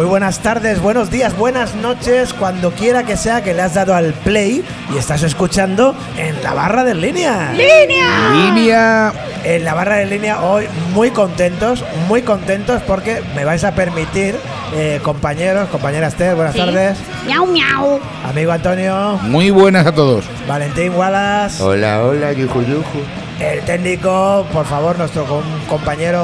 Muy buenas tardes, buenos días, buenas noches, cuando quiera que sea que le has dado al play y estás escuchando en la barra de línea. ¡Línea! Línea. En la barra de línea hoy muy contentos, muy contentos porque me vais a permitir, eh, compañeros, compañera Esther, buenas Sí. tardes. Miau, miau. Amigo Antonio, Muy buenas a todos. Valentín Wallace, Hola, hola, yuju, yuju. El técnico, por favor, nuestro com- compañero.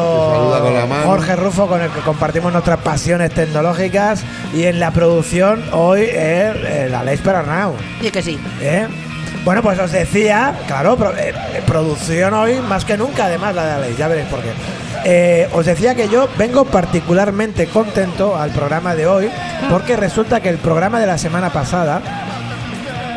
Jorge Rufo, con el que compartimos nuestras pasiones tecnológicas. Y en la producción hoy es eh, la Leis Perarnau. Sí que sí. ¿eh? Bueno, pues os decía, claro, pro- eh, producción hoy más que nunca, además la de la Leis, ya veréis por qué. Eh, os decía que yo vengo particularmente contento al programa de hoy porque resulta que el programa de la semana pasada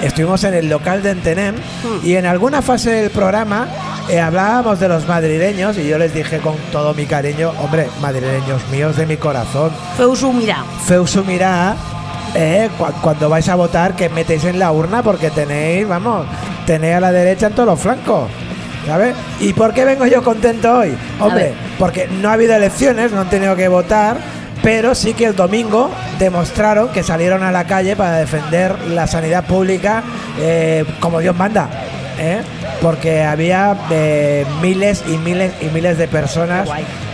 estuvimos en el local de Entenem y en alguna fase del programa eh, hablábamos de los madrileños y yo les dije con todo mi cariño, hombre, madrileños míos de mi corazón, Feusu, mira. Feusu mirá, eh, cu- cuando vais a votar que metéis en la urna porque tenéis, vamos, tenéis a la derecha en todos los flancos. ¿Sabes? ¿Y por qué vengo yo contento hoy? Hombre, porque no ha habido elecciones, no han tenido que votar, pero sí que el domingo demostraron que salieron a la calle para defender la sanidad pública eh, como Dios manda. ¿eh? Porque había eh, miles y miles y miles de personas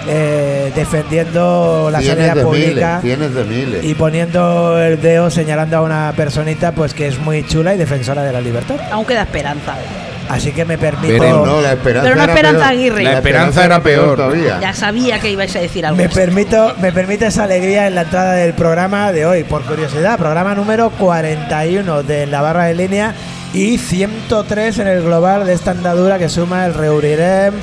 eh, defendiendo la sanidad de pública miles, de miles. y poniendo el dedo señalando a una personita pues que es muy chula y defensora de la libertad. Aún queda esperanza. Así que me permito Veremos. no, la esperanza Pero una era esperanza peor. Aguirre. La esperanza era peor. todavía. Ya sabía que ibais a decir algo. me así. permito me permite esa alegría en la entrada del programa de hoy por curiosidad, programa número 41 de la barra de línea y 103 en el global de esta andadura que suma el Reurirem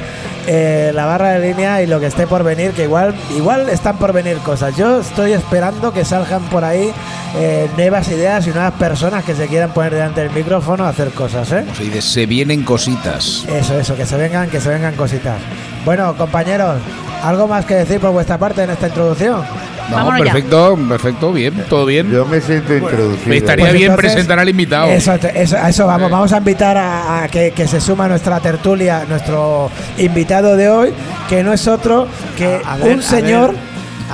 eh, la barra de línea y lo que esté por venir, que igual igual están por venir cosas. Yo estoy esperando que salgan por ahí eh, nuevas ideas y nuevas personas que se quieran poner delante del micrófono a hacer cosas, ¿eh? De se vienen cositas. Eso, eso, que se vengan, que se vengan cositas. Bueno, compañeros, ¿algo más que decir por vuestra parte en esta introducción? No, Vámonos ya. perfecto, perfecto, bien, todo bien. Yo me siento introducido. Me estaría Pues bien entonces, presentar al invitado. Eso, eso, a eso vamos. Vamos a invitar a, a que, que se suma a nuestra tertulia, nuestro invitado de hoy, que no es otro que A- a ver, un a señor.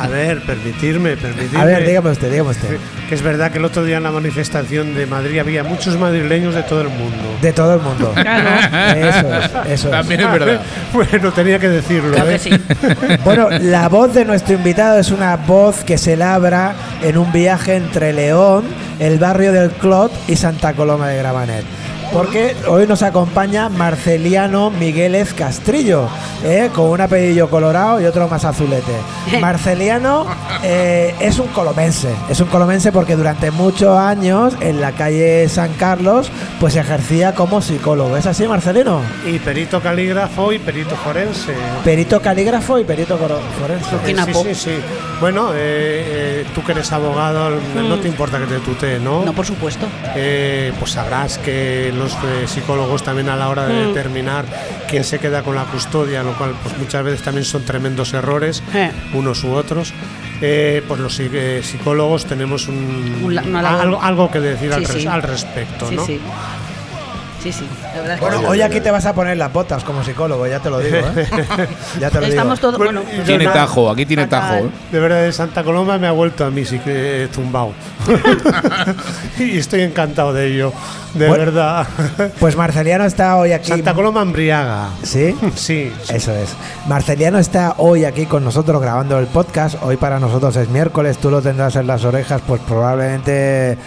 A ver, permitirme, permitirme. A ver, dígame usted, dígame usted. Que es verdad que el otro día en la manifestación de Madrid había muchos madrileños de todo el mundo. De todo el mundo. Eso es, eso es. También es verdad. Bueno, tenía que decirlo. Claro ¿eh? que sí. Bueno, la voz de nuestro invitado es una voz que se labra en un viaje entre León, el barrio del Clot y Santa Coloma de Gramanet. Porque hoy nos acompaña Marceliano Migueles Castrillo, ¿eh? con un apellido colorado y otro más azulete. Marceliano eh, es un colomense, es un colomense porque durante muchos años en la calle San Carlos pues ejercía como psicólogo. ¿Es así, Marcelino? Y perito calígrafo y perito forense. Perito calígrafo y perito forense. Eh, sí, sí, sí. Bueno, eh, eh, tú que eres abogado, no te importa que te tutee, ¿no? No, por supuesto. Eh, pues sabrás que los eh, psicólogos también a la hora de Mm. determinar quién se queda con la custodia, lo cual pues muchas veces también son tremendos errores, Eh. unos u otros. Eh, pues los eh, psicólogos tenemos un, algo, algo que decir al, res- sí. al respecto, ¿no? Sí. Sí, sí. La verdad es que Bueno, hoy aquí te vas a poner las botas como psicólogo, ya te lo digo, ¿eh? ya te lo Estamos digo. todos. Bueno, Bueno, Tiene tajo, aquí tiene tajo. Fatal. ¿eh? De verdad, de Santa Coloma me ha vuelto a mí sí que he zumbao. y estoy encantado de ello, de Bueno. verdad. Pues Marceliano está hoy aquí. Santa Coloma embriaga. ¿Sí? Sí, sí. Eso es. Marceliano está hoy aquí con nosotros grabando el podcast. Hoy para nosotros es miércoles, tú lo tendrás en las orejas, pues probablemente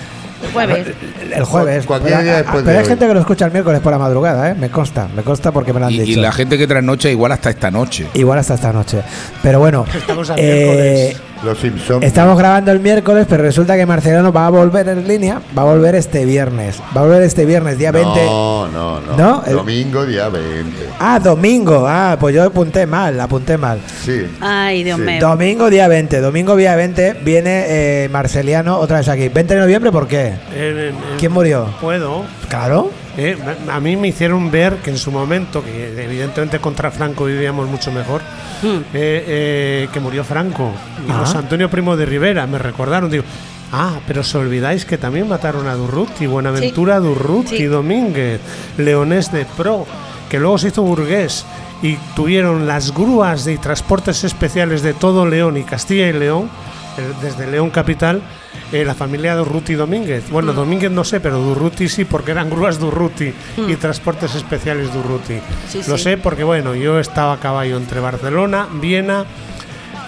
el jueves. el jueves. Cualquier pero día a- a- después pero de hay hoy. gente que lo escucha el miércoles por la madrugada, ¿eh? Me consta, me consta porque me lo han Y, y dicho. la gente que trasnocha igual hasta esta noche. Igual hasta esta noche. Pero bueno, Estamos a eh, miércoles. Los Simpsons. Estamos grabando el miércoles, pero resulta que Marcelino va a volver en línea, va a volver este viernes. Va a volver este viernes, día 20. No, no, no. Domingo, día 20. Ah, domingo. Ah, pues yo apunté mal, apunté mal. Sí. Ay, Dios Sí. mío. Domingo día 20, domingo día 20 viene eh, Marceliano otra vez aquí. 20 de noviembre, ¿por qué? Eh, eh, ¿Quién murió? Puedo. Claro. Eh, a mí me hicieron ver que en su momento, que evidentemente contra Franco vivíamos mucho mejor, Hmm. eh, eh, que murió Franco. Y Ah. José Antonio Primo de Rivera, me recordaron, digo, ah, pero os olvidáis que también mataron a Durruti, Buenaventura Durruti Sí. Domínguez, Leonés de Pro, que luego se hizo burgués y tuvieron las grúas de transportes especiales de todo León y Castilla y León desde León Capital, eh, la familia Durruti Domínguez. Bueno, Domínguez no sé, pero Durruti sí, porque eran grúas Durruti y transportes especiales Durruti. Sí, Lo sí. sé porque, bueno, yo estaba a caballo entre Barcelona, Viena,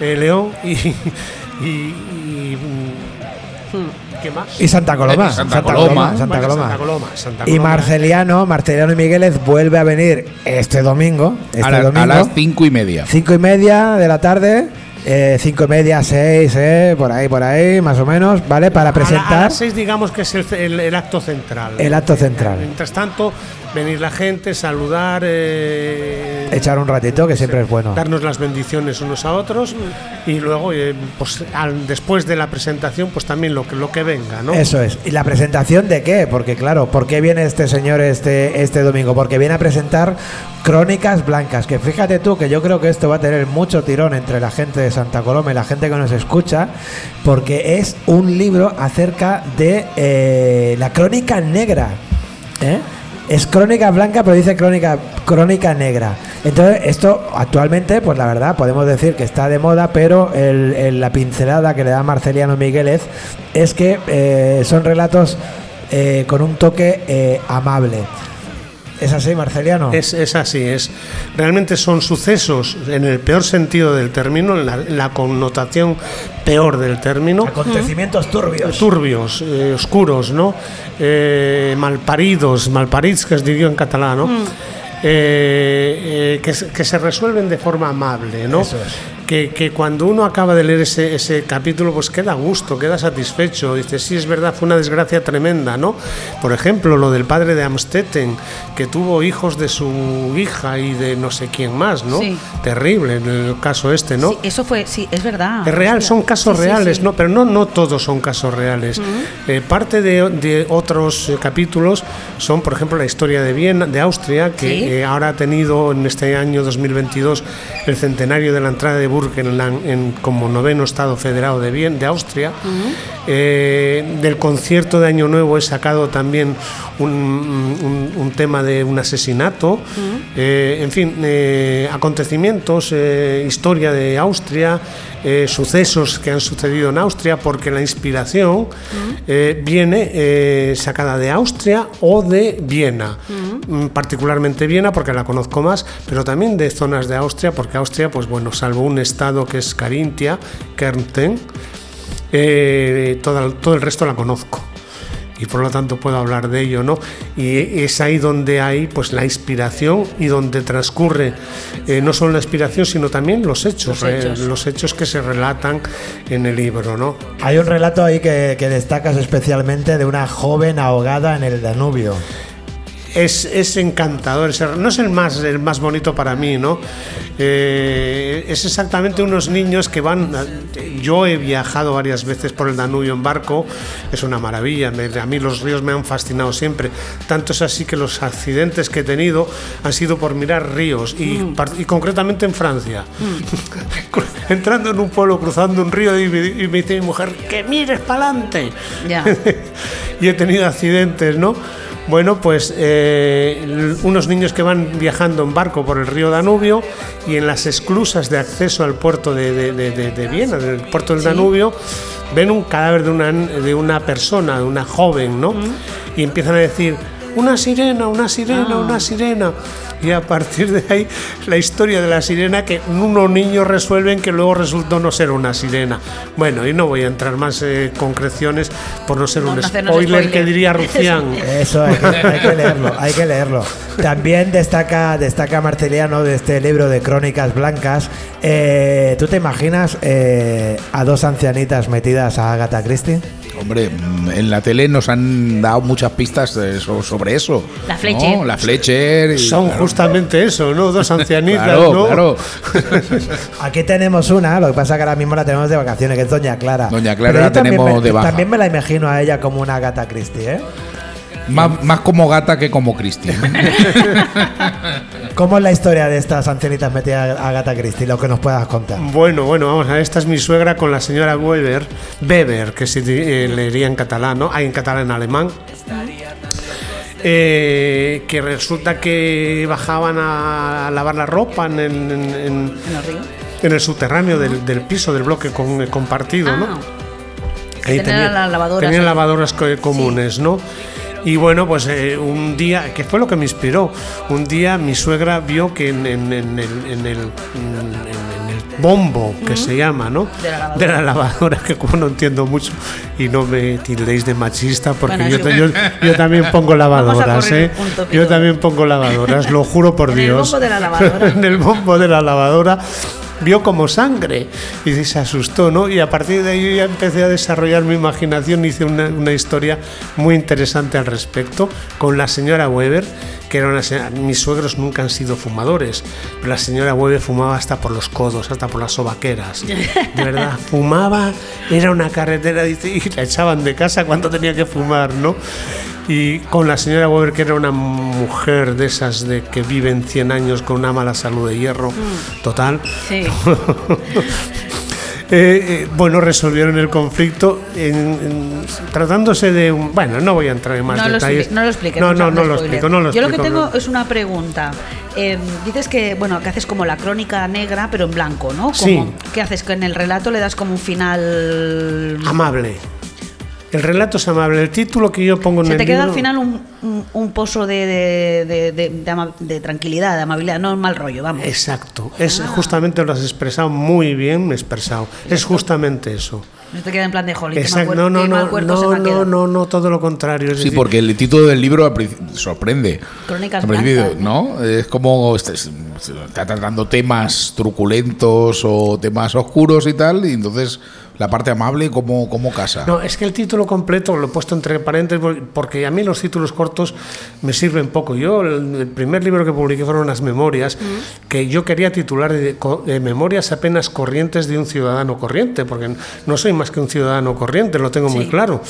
eh, León y. y- y, mm, ¿Qué más? Y Santa Coloma. Santa Coloma. Santa Coloma. Santa Coloma, Santa Y. Marceliano, Marceliano y Migueles vuelve a venir este domingo. Este a, la- a domingo. las cinco y media. Cinco y media de la tarde. Eh, cinco y media, seis, eh, por ahí, por ahí, más o menos, ¿vale? Para A la- presentar A, las seis, digamos que es el, el- el acto central. el acto central. Mientras tanto, venir la gente, saludar, eh, Echar un ratito, que siempre es bueno. darnos las bendiciones unos a otros y luego, eh, pues al- después de la presentación, pues también lo que, lo que venga, ¿no? Eso es. ¿Y la presentación de qué? Porque claro, ¿por qué viene este señor este, este domingo? Porque viene a presentar Crónicas Blancas, que fíjate tú que yo creo que esto va a tener mucho tirón entre la gente de Santa Coloma y la gente que nos escucha, porque es un libro acerca de eh, la crónica negra. ¿eh? Es crónica blanca, pero dice crónica, crónica negra. Entonces, esto actualmente, pues la verdad, podemos decir que está de moda, pero el- la pincelada que le da Marceliano Migueles es que eh, son relatos eh, con un toque eh, amable. ¿Es así, Marceliano? Es, es así, es realmente son sucesos en el peor sentido del término, en la, connotación peor del término. Acontecimientos turbios. turbios, eh, oscuros, ¿no? Eh, malparidos, malparits, que es diría en catalán, ¿no? Eh, eh, que, se- que se resuelven de forma amable, ¿no? Eso es. Que, que cuando uno acaba de leer ese, ese capítulo, pues queda a gusto, queda satisfecho. Dice, sí, es verdad, fue una desgracia tremenda, ¿no? Por ejemplo, lo del padre de Amstetten, que tuvo hijos de su hija y de no sé quién más, ¿no? Sí. Terrible en el caso este, ¿no? Sí, eso fue, sí, es verdad. Es real, son casos Sí, reales. ¿no? Pero no, no todos son casos reales. Eh, parte de, de otros eh, capítulos son, por ejemplo, la historia de Viena, de Austria, que eh, ahora ha tenido en este año 2022 el centenario de la entrada de Burgenland en, como noveno estado federado de, Vien- de Austria. Eh, del concierto de Año Nuevo he sacado también un, un- un tema de un asesinato. Eh, en fin, eh, acontecimientos, historia de Austria, eh, sucesos que han sucedido en Austria, porque la inspiración eh, viene eh, sacada de Austria o de Viena. Mm, Particularmente Viena, porque la conozco más, pero también de zonas de Austria, porque Austria, pues bueno, salvo un estado que es Carintia, Kärnten, todo el resto la conozco y por lo tanto puedo hablar de ello, ¿no? Y es ahí donde hay pues la inspiración y donde transcurre eh, no solo la inspiración sino también los hechos, Los eh, hechos. los hechos que se relatan en el libro, ¿no? Hay un relato ahí que, que destacas especialmente de una joven ahogada en el Danubio. Es, es encantador, es- no es el más, el más bonito para mí, ¿no? Eh, es exactamente unos niños que van. Yo he viajado varias veces por el Danubio en barco, es una maravilla. me- a mí los ríos me han fascinado siempre. Tanto es así que los accidentes que he tenido han sido por mirar ríos y, y concretamente en Francia. Entrando en un pueblo, cruzando un río y me, y me dice mi mujer: ¡Que mires para adelante! Y he tenido accidentes, ¿no? Bueno, pues eh, unos niños que van viajando en barco por el río Danubio y en las esclusas de acceso al puerto de, de- de- de- de Viena, del puerto del Danubio, ven un cadáver de una, de una persona, de una joven, ¿no? Y empiezan a decir, una sirena, una sirena, una sirena. Y a partir de ahí, la historia de la sirena que unos niños resuelven que luego resultó no ser una sirena. Bueno, y no voy a entrar más eh, concreciones por no ser No, un no hacernos spoiler, que spoiler. diría Rufián. Eso hay que, hay que leerlo, hay que leerlo. También destaca, destaca Marceliano de este libro de Crónicas Blancas. Eh, ¿Tú te imaginas eh, a dos ancianitas metidas a Agatha Christie? Hombre, en la tele nos han dado muchas pistas sobre eso. La Fletcher. ¿no? La Fletcher. y- Son claro, justamente eso, ¿no? Dos ancianitas, Claro, ¿no? claro. Aquí tenemos una, lo que pasa que ahora mismo la tenemos de vacaciones, que es Doña Clara. Doña Clara la también tenemos me, de baja. También me la imagino a ella como una Agatha Christie, ¿eh? Más, más como gata que como Cristi. ¿Cómo es la historia de estas ancianitas metidas a Agatha Christie? Lo que nos puedas contar. Bueno, bueno, vamos a ver, esta es mi suegra con la señora Weber, Weber, que se eh, leería en catalán, ¿no? Hay en catalán en alemán. Eh, que resulta que bajaban a lavar la ropa en, en- en- En el río. en el subterráneo del, del piso del bloque con- eh, compartido, ¿no? Ah, que tenía las lavadoras tenía ahí. lavadoras co- comunes, ¿no? Y bueno, pues eh, un día, que fue lo que me inspiró, un día mi suegra vio que en, en- en el, en el- en- en el bombo, que se llama, ¿no? De la lavadora. la lavadora, que como no entiendo mucho, y no me tildéis de machista, porque Bueno, yo, sí. yo, yo también pongo lavadoras, ¿eh? Yo también pongo lavadoras, lo juro por En el Dios. bombo de la lavadora. en el bombo de la lavadora vio como sangre y se asustó, ¿no? Y a partir de ahí ya empecé a desarrollar mi imaginación, hice una, una historia muy interesante al respecto con la señora Weber, que era una señora, mis suegros nunca han sido fumadores, pero la señora Weber fumaba hasta por los codos, hasta por las sobaqueras, de verdad, fumaba, era una carretera, dice, y la echaban de casa cuando tenía que fumar, ¿no? Y con la señora Weber, que era una mujer de esas de que viven 100 años con una mala salud de hierro, total. Sí. Eh, eh, bueno, resolvieron el conflicto en- en- tratándose de un... Bueno, no voy a entrar en más No detalles. no lo expliques. No, mucho, no, no lo explico, no lo Yo lo que tengo no. es una pregunta. Eh, dices que, bueno, que haces como la crónica negra, pero en blanco, ¿no? Como, Sí. ¿Qué haces? Que en el relato le das como un final... Amable. El relato es amable. El título que yo pongo en Se el te queda al final un, un- un pozo de, de- de- de- de ama- de tranquilidad, de amabilidad, no un mal rollo, vamos. Exacto. Es Ah. justamente lo has expresado muy bien expresado. Es justamente eso. No te queda en plan de jolín, Exacto. No, no, no, no, no, no, no, todo lo contrario. Es Sí, decir, porque el título del libro sorprende. Crónicas blancas, ¿no? Es como este- está tratando temas truculentos o temas oscuros y tal, y entonces la parte amable, ¿cómo, cómo casa? No, es que el título completo lo he puesto entre paréntesis porque a mí los títulos cortos me sirven poco. Yo, el, el primer libro que publiqué fueron las memorias, que yo quería titular de, co- de Memorias apenas corrientes de un ciudadano corriente, porque no soy más que un ciudadano corriente, lo tengo muy claro.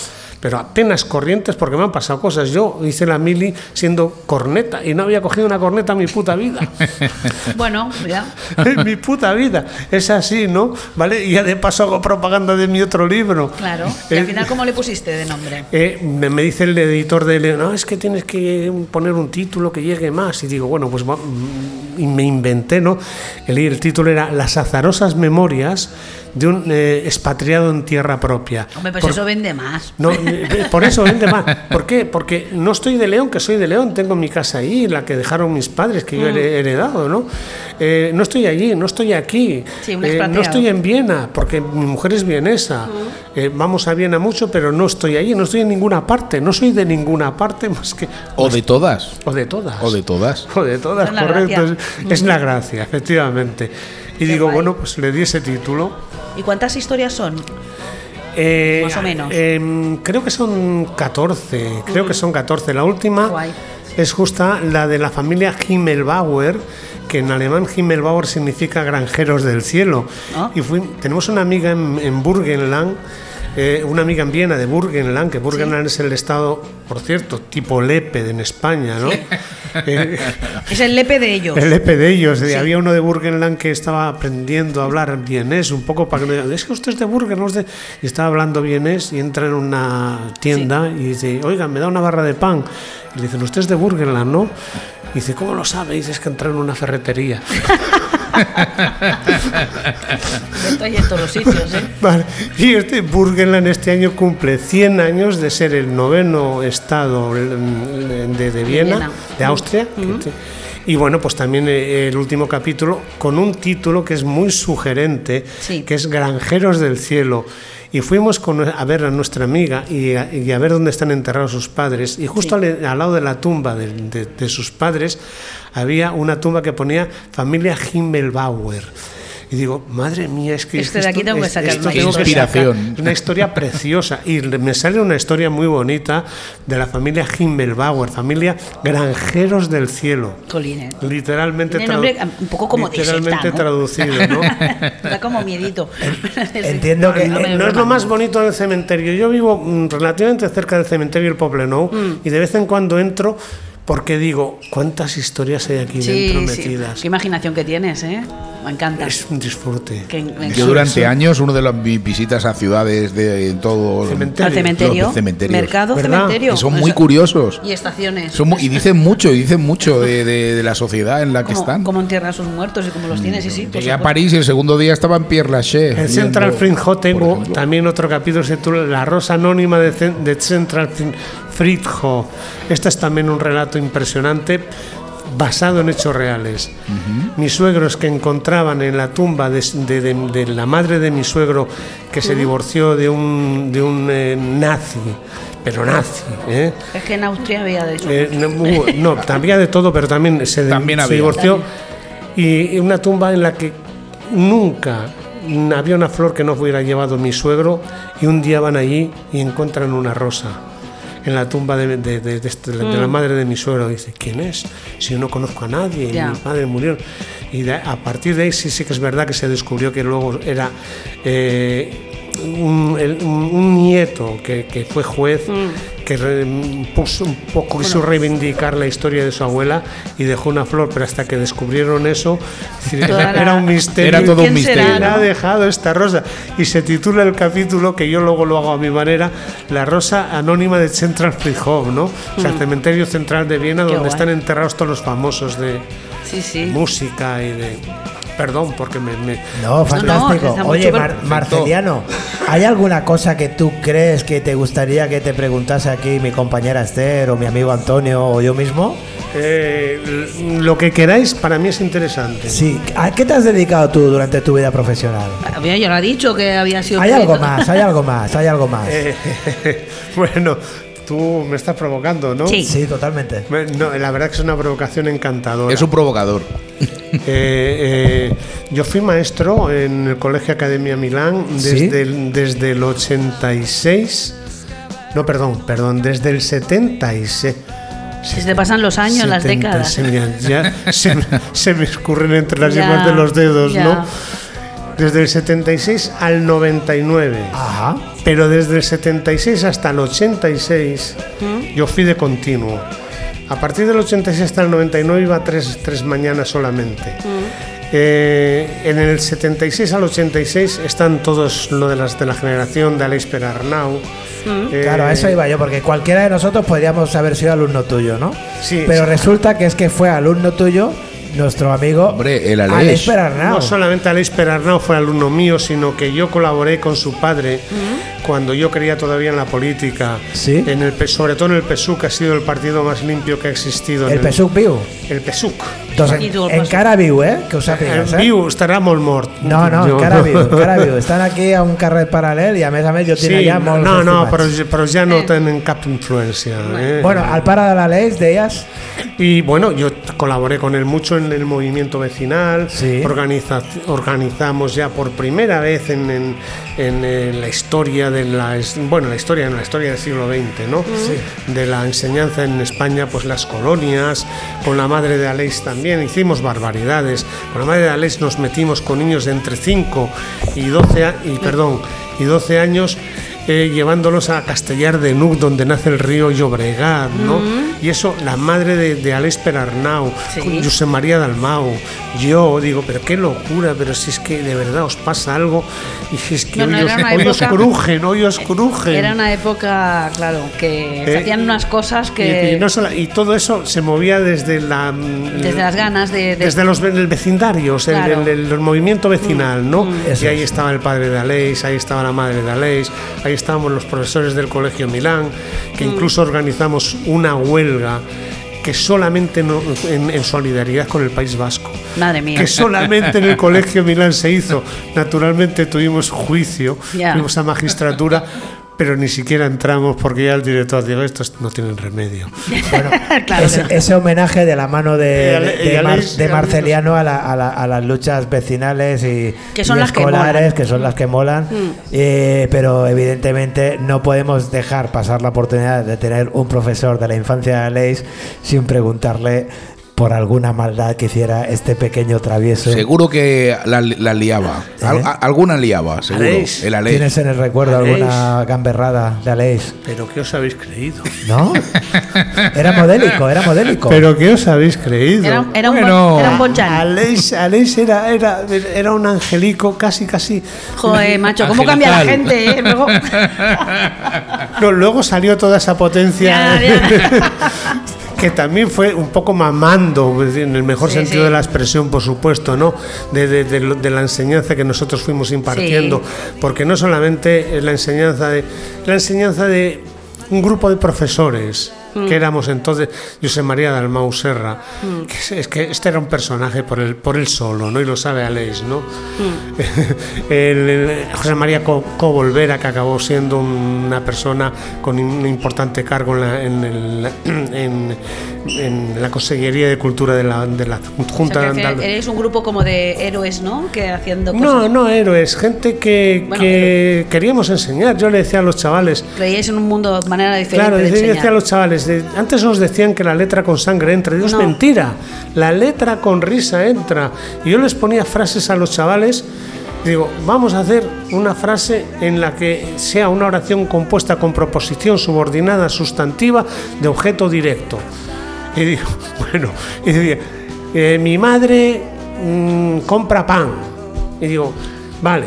Pero apenas corrientes porque me han pasado cosas. Yo hice la mili siendo corneta y no había cogido una corneta en mi puta vida. Bueno, ya. en mi puta vida. Es así, ¿no? ¿Vale? Y ya de paso hago propaganda de mi otro libro. Claro. Y al Eh, final, ¿cómo le pusiste de nombre? eh, me, me dice el editor de León, no, es que tienes que poner un título que llegue más. Y digo, bueno, pues mm, me inventé, ¿no? El, el título era Las azarosas memorias de un eh, expatriado en tierra propia. Hombre, pues Por- eso vende más. no, eh, por eso vende más. ¿Por qué? Porque no estoy de León, que soy de León, tengo mi casa ahí, la que dejaron mis padres, que yo Mm. he heredado, ¿no? Eh, no estoy allí, no estoy aquí, Sí, un eh, no estoy en Viena, porque mi mujer es vienesa. Mm. Eh, vamos a Viena mucho, pero no estoy allí, no estoy en ninguna parte, no soy de ninguna parte más que... O de todas. O de todas. O de todas. O de todas, correcto. Es, es la gracia, efectivamente. Y digo, guay. bueno, pues le di ese título. ¿Y cuántas historias son? Eh, Más o menos. em, creo que son 14, creo que son 14. La última Guay. es justa la de la familia Himmelbauer, que en alemán Himmelbauer significa granjeros del cielo. Ah. Y fui- tenemos una amiga en, en Burgenland, eh, una amiga en Viena de Burgenland, que Burgenland es el estado, por cierto, tipo Leped en España, ¿no? Eh, Es el lepe de ellos. el EP de ellos. Había uno de Burgenland que estaba aprendiendo a hablar vienés, un poco para que no es que usted es de Burgen, no es de-". Y estaba hablando vienés y entra en una tienda y dice, oiga, me da una barra de pan. Y le dicen, usted es de Burgenland, ¿no? Y dice, ¿cómo lo sabe? Y dice, es que entra en una ferretería. Estoy en todos los sitios, ¿eh? Vale. Y este Burgenland este año cumple 100 años de ser el noveno estado mm, de, de Viena, Viena. de Austria. Y bueno, pues también eh, el último capítulo con un título que es muy sugerente, Sí. que es Granjeros del Cielo. Y fuimos con- a ver a nuestra amiga y a, y a ver dónde están enterrados sus padres. Y justo al, al lado de la tumba de, de- de sus padres había una tumba que ponía familia Himmelbauer. Y digo, madre mía, es que Este de aquí tengo que sacar esto una tengo que Inspiración. sacar una historia preciosa. Y me sale una historia muy bonita de la familia Himmelbauer, familia Granjeros del Cielo. Colines. Literalmente, nombre un poco como literalmente secta, ¿no? traducido, ¿no? Da como miedito. Entiendo que- No, Hombre, no es lo más bonito del cementerio. Yo vivo mm, relativamente cerca del cementerio del Poblenou Mm. y de vez en cuando entro porque digo, ¿cuántas historias hay aquí Sí, dentro sí. metidas? Qué imaginación que tienes, ¿eh? Me encanta. Es un disfrute. Que- me Yo durante años, uno de las mis visitas a ciudades de todo Cementerio. Al cementerio, Los cementerios. mercado, ¿Verdad? cementerio. Y son muy curiosos. Y estaciones. Son mu- y dicen mucho, y dicen mucho de, de- de la sociedad en la que están. Cómo entierran a sus muertos y cómo los tienes, sí, sí. Llegué a. París y el segundo día estaba en Pierre Lachaise. En Central por tengo también otro capítulo se titula La Rosa Anónima de, de Central Friedhof. Este es también un relato impresionante basado en hechos reales. Mis suegros que encontraban en la tumba de, de- de- de la madre de mi suegro que se divorció de un, de un eh, nazi, pero nazi, ¿eh? Es que en Austria había de eso. Eh, no, no, había de todo, pero también se, También se divorció. Y una tumba en la que nunca había una flor que no hubiera llevado mi suegro y un día van allí y encuentran una rosa en la tumba de, de- de- de de la madre de mi suegro. Dice, ¿quién es? Si yo no conozco a nadie, Ya. mi padre murió. Y a partir de ahí sí, sí que es verdad que se descubrió que luego era eh, un, el- un- un nieto que, que fue juez, que re- puso un poco, quiso reivindicar la historia de su abuela y dejó una flor, pero hasta que descubrieron eso, la- era un misterio. Era todo un ¿Quién será, misterio. ¿Quién ha no? dejado esta rosa? Y se titula el capítulo, que yo luego lo hago a mi manera, La rosa anónima de Central Friedhof, ¿no? O sea, el cementerio central de Viena, Mm. Qué donde guay. están enterrados todos los famosos de Sí, sí. música y de... Perdón, porque me... me- No, fantástico. Oye, Mar-. Marceliano, ¿hay alguna cosa que tú crees que te gustaría que te preguntase aquí mi compañera Esther o mi amigo Antonio o yo mismo? eh, lo que queráis, para mí es interesante. Sí. ¿A qué te has dedicado tú durante tu vida profesional? Yo lo ha dicho que había sido. Hay algo más, hay algo más, hay algo más. Eh, bueno, tú me estás provocando, ¿no? Sí. Sí, totalmente. Me- no, la verdad que es una provocación encantadora. Es un provocador. Eh, eh, yo fui maestro en el Colegio Academia Milán ¿Sí? desde, el, desde el 86. No, perdón, perdón, desde el 76. Si te pasan los años, las 70, décadas. se me- ya se, me- se me escurren entre las yemas de los dedos, ya. ¿no? Desde el 76 al 99. Ajá. Pero desde el 76 hasta el 86 yo fui de continuo. A partir del 86 hasta el 99 iba tres, tres mañanas solamente. Eh, en el 76 al 86 están todos lo de las de la generación de Aleix Arnau. Eh, Claro, a eso iba yo, porque cualquiera de nosotros podríamos haber sido alumno tuyo, ¿no? Sí, Pero sí. resulta que es que fue alumno tuyo nuestro amigo Hombre, el Aleix. Alex Perarnau. No solamente Aleix Arnau fue alumno mío, sino que yo colaboré con su padre cuando yo creía todavía en la política. Sí. En el, sobre todo en el PSUC, que ha sido el partido más limpio que ha existido. en El PSUC viu. El PSUC. I el en PSUC. cara viu, eh? Que En sàpigues, eh? viu estarà molt mort. No, no, Jo- encara viu, encara viu. Estan aquí a un carrer paral·lel i a més a més jo tinc Sí, allà molts no, no, però, estimats. però ja no tenen cap influència. Eh? Bueno, al pare de l'Aleix deies... Y bueno, yo colaboré con él mucho en el movimiento vecinal. Sí. Organiza- organizamos ya por primera vez en, en- en, eh, la historia de la bueno, la historia en la historia del siglo XX, ¿no? De la enseñanza en España, pues las colonias. Con la madre de Aleix también hicimos barbaridades. Con la madre de Aleix nos metimos con niños de entre 5 y 12 a- y perdón y 12 años. Eh, llevándolos a Castellar de Nuc, donde nace el río Llobregat, ¿no? Y eso, la madre de, de Alex Perarnau, Sí. José María Dalmau, yo digo, pero qué locura, pero si es que de verdad os pasa algo, y si es que No, no, hoy, os, hoy os época- crujen, hoy os crujen. Era una época, claro, que se Eh, hacían unas cosas que. y, no solo- y todo eso se movía desde la mm, Desde las ganas de- de- desde los el vecindario, o sea, el- Claro. Mm. el, el movimiento vecinal, ¿no? Eso Y ahí es. estaba el padre de Aleix, ahí estaba la madre de Aleix, ahí estábamos los profesores del colegio Milán, Mm. que incluso organizamos una huelga que solamente no- en, en solidaridad con el País Vasco. Madre mía. Que solamente en el colegio Milán se hizo. Naturalmente tuvimos juicio, Ya. fuimos a magistratura, pero ni siquiera entramos porque ya el director dijo, estos no tienen remedio. Bueno, Claro, ese, homenaje de la mano de, de- Mar- Marceliano a, la- a la- a las luchas vecinales y, Que son y las que escolares, molan. Mm. que son las que molan. Eh, pero evidentemente no podemos dejar pasar la oportunidad de tener un profesor de la infancia de Aleix sin preguntarle por alguna maldad que hiciera este pequeño travieso. Seguro que la, la liaba. Al- ¿Eh? a- alguna liaba, seguro. Aleix. El Aleix. ¿Tienes en el recuerdo Aleix. alguna gamberrada de Aleix? ¿Pero qué os habéis creído? ¿No? Era modélico, era modélico. ¿Pero qué os habéis creído? Era, era un, Bueno. bon, era un bonchan. Aleix, Aleix era, era, era un angelico casi, casi. Joder, macho, ¿cómo cambia la gente? eh? Luego, No, luego salió toda esa potencia. Ya, ya. Que también fue un poco mamando, en el mejor Sí, sentido sí. de la expresión, por supuesto, ¿no? De, de- de lo- de la enseñanza que nosotros fuimos impartiendo. Porque no solamente es la enseñanza de. La enseñanza de un grupo de profesores. Mm. Que éramos entonces José María Dalmau Serra, que es, es que este era un personaje por el, por él solo, ¿no? Y lo sabe Aleix, ¿no? Mm. el, el José María Co- Cobolvera, que acabó siendo una persona con un importante cargo en la, en el- en- en la Consellería de Cultura de la, de la o Junta sea, que de Andal- eres un grupo como de héroes, ¿no? Que haciendo cosas. No, no héroes, gente que, Bueno, que queríamos enseñar. Yo le decía a los chavales, Creíais en un mundo de manera diferente Claro, de yo decía a los chavales, de- antes nos decían que la letra con sangre entra, Dios No. mentira, la letra con risa entra. Y yo les ponía frases a los chavales, y digo, vamos a hacer una frase en la que sea una oración compuesta con proposición subordinada sustantiva de objeto directo. Y digo, bueno, y decía, eh, mi madre mm, compra pan. Y digo, vale,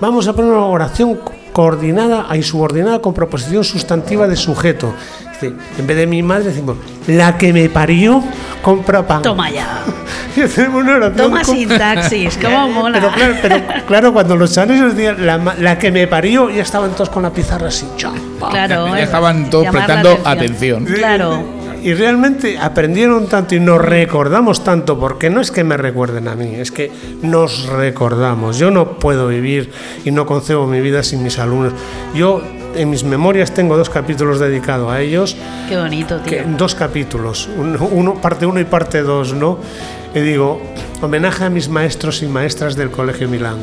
vamos a poner una oración co- coordinada y subordinada con proposición sustantiva de sujeto. Dice, en vez de mi madre decimos, la que me parió compra pan. Toma ya. Y hacemos una oración Toma con- sintaxis, cómo mola. Pero claro, pero claro, cuando los chavales nos decían, la, la que me parió, ya estaban todos con la pizarra así. Claro, Ya eh, estaban todos prestando atención. Claro. Y realmente aprendieron tanto y nos recordamos tanto, porque no es que me recuerden a mí, es que nos recordamos. Yo no puedo vivir y no concebo mi vida sin mis alumnos. Yo en mis memorias tengo dos capítulos dedicados a ellos, Qué bonito, tío. que, dos capítulos, uno, uno- parte uno y parte dos, ¿no? Y digo, homenaje a mis maestros y maestras del Colegio Milán.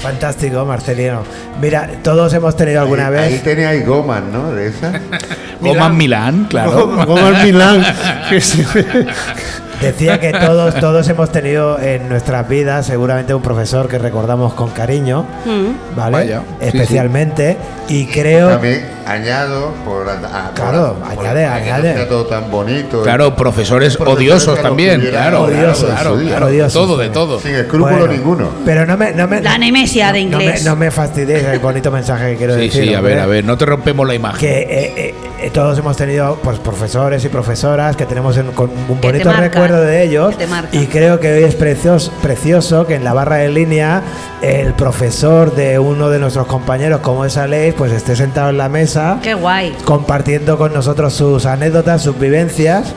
Fantástico, Marcelino. Mira, todos hemos tenido alguna ahí, ahí vez. teníais gomas, ¿no? De esas. Goman Milán, claro. Goma Milán. Decía que todos, todos hemos tenido en nuestras vidas seguramente un profesor que recordamos con cariño, Mm. ¿vale? Vaya, sí, Especialmente. Y creo. También añado por, a- Claro, por- añade, para que no añade. todo tan bonito. Claro, profesores Profesores odiosos también, claro, odiosos, claro, claro, sí, claro, odiosos, todo de sí. todo. Sin escrúpulo Bueno, ninguno. Pero no me. No me La nemesia de no me- inglés. No me, fastidies el bonito mensaje que quiero Sí, decir. sí, a ver, a ver, no te rompemos la imagen. que eh, eh, eh, todos hemos tenido pues profesores y profesoras que tenemos en- con un bonito recuerdo de ellos y creo que hoy es precioso, precioso que en la barra de línea el profesor de uno de nuestros compañeros como es Aleix pues esté sentado en la mesa Qué guay. compartiendo con nosotros sus anécdotas, sus vivencias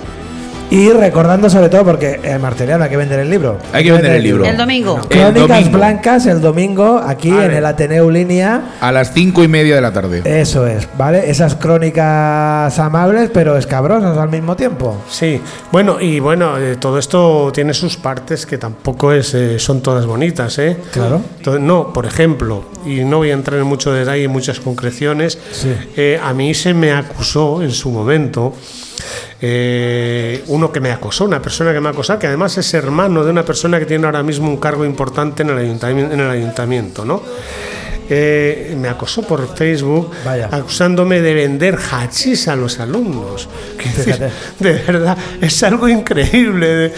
y recordando sobre todo porque eh, Marteliano hay que vender el libro Hay que vender el libro. El domingo. El Crónicas domingo. Blancas el domingo aquí en el Ateneo Línea A las cinco y media de la tarde. eso es, ¿vale? Esas crónicas amables pero escabrosas al mismo tiempo. Sí, bueno, y bueno, eh, todo esto tiene sus partes que tampoco es, eh, son todas bonitas, ¿eh? Claro. Entonces, no, por ejemplo, y no voy a entrar en mucho detalle y muchas concreciones, Sí. eh, a mí se me acusó en su momento eh, uno que me acosó, una persona que me acosó, que además es hermano de una persona que tiene ahora mismo un cargo importante en el ayuntamiento, en el ayuntamiento ¿no? Eh, me acosó por Facebook Vaya. acusándome de vender hachís a los alumnos. De verdad, es algo increíble.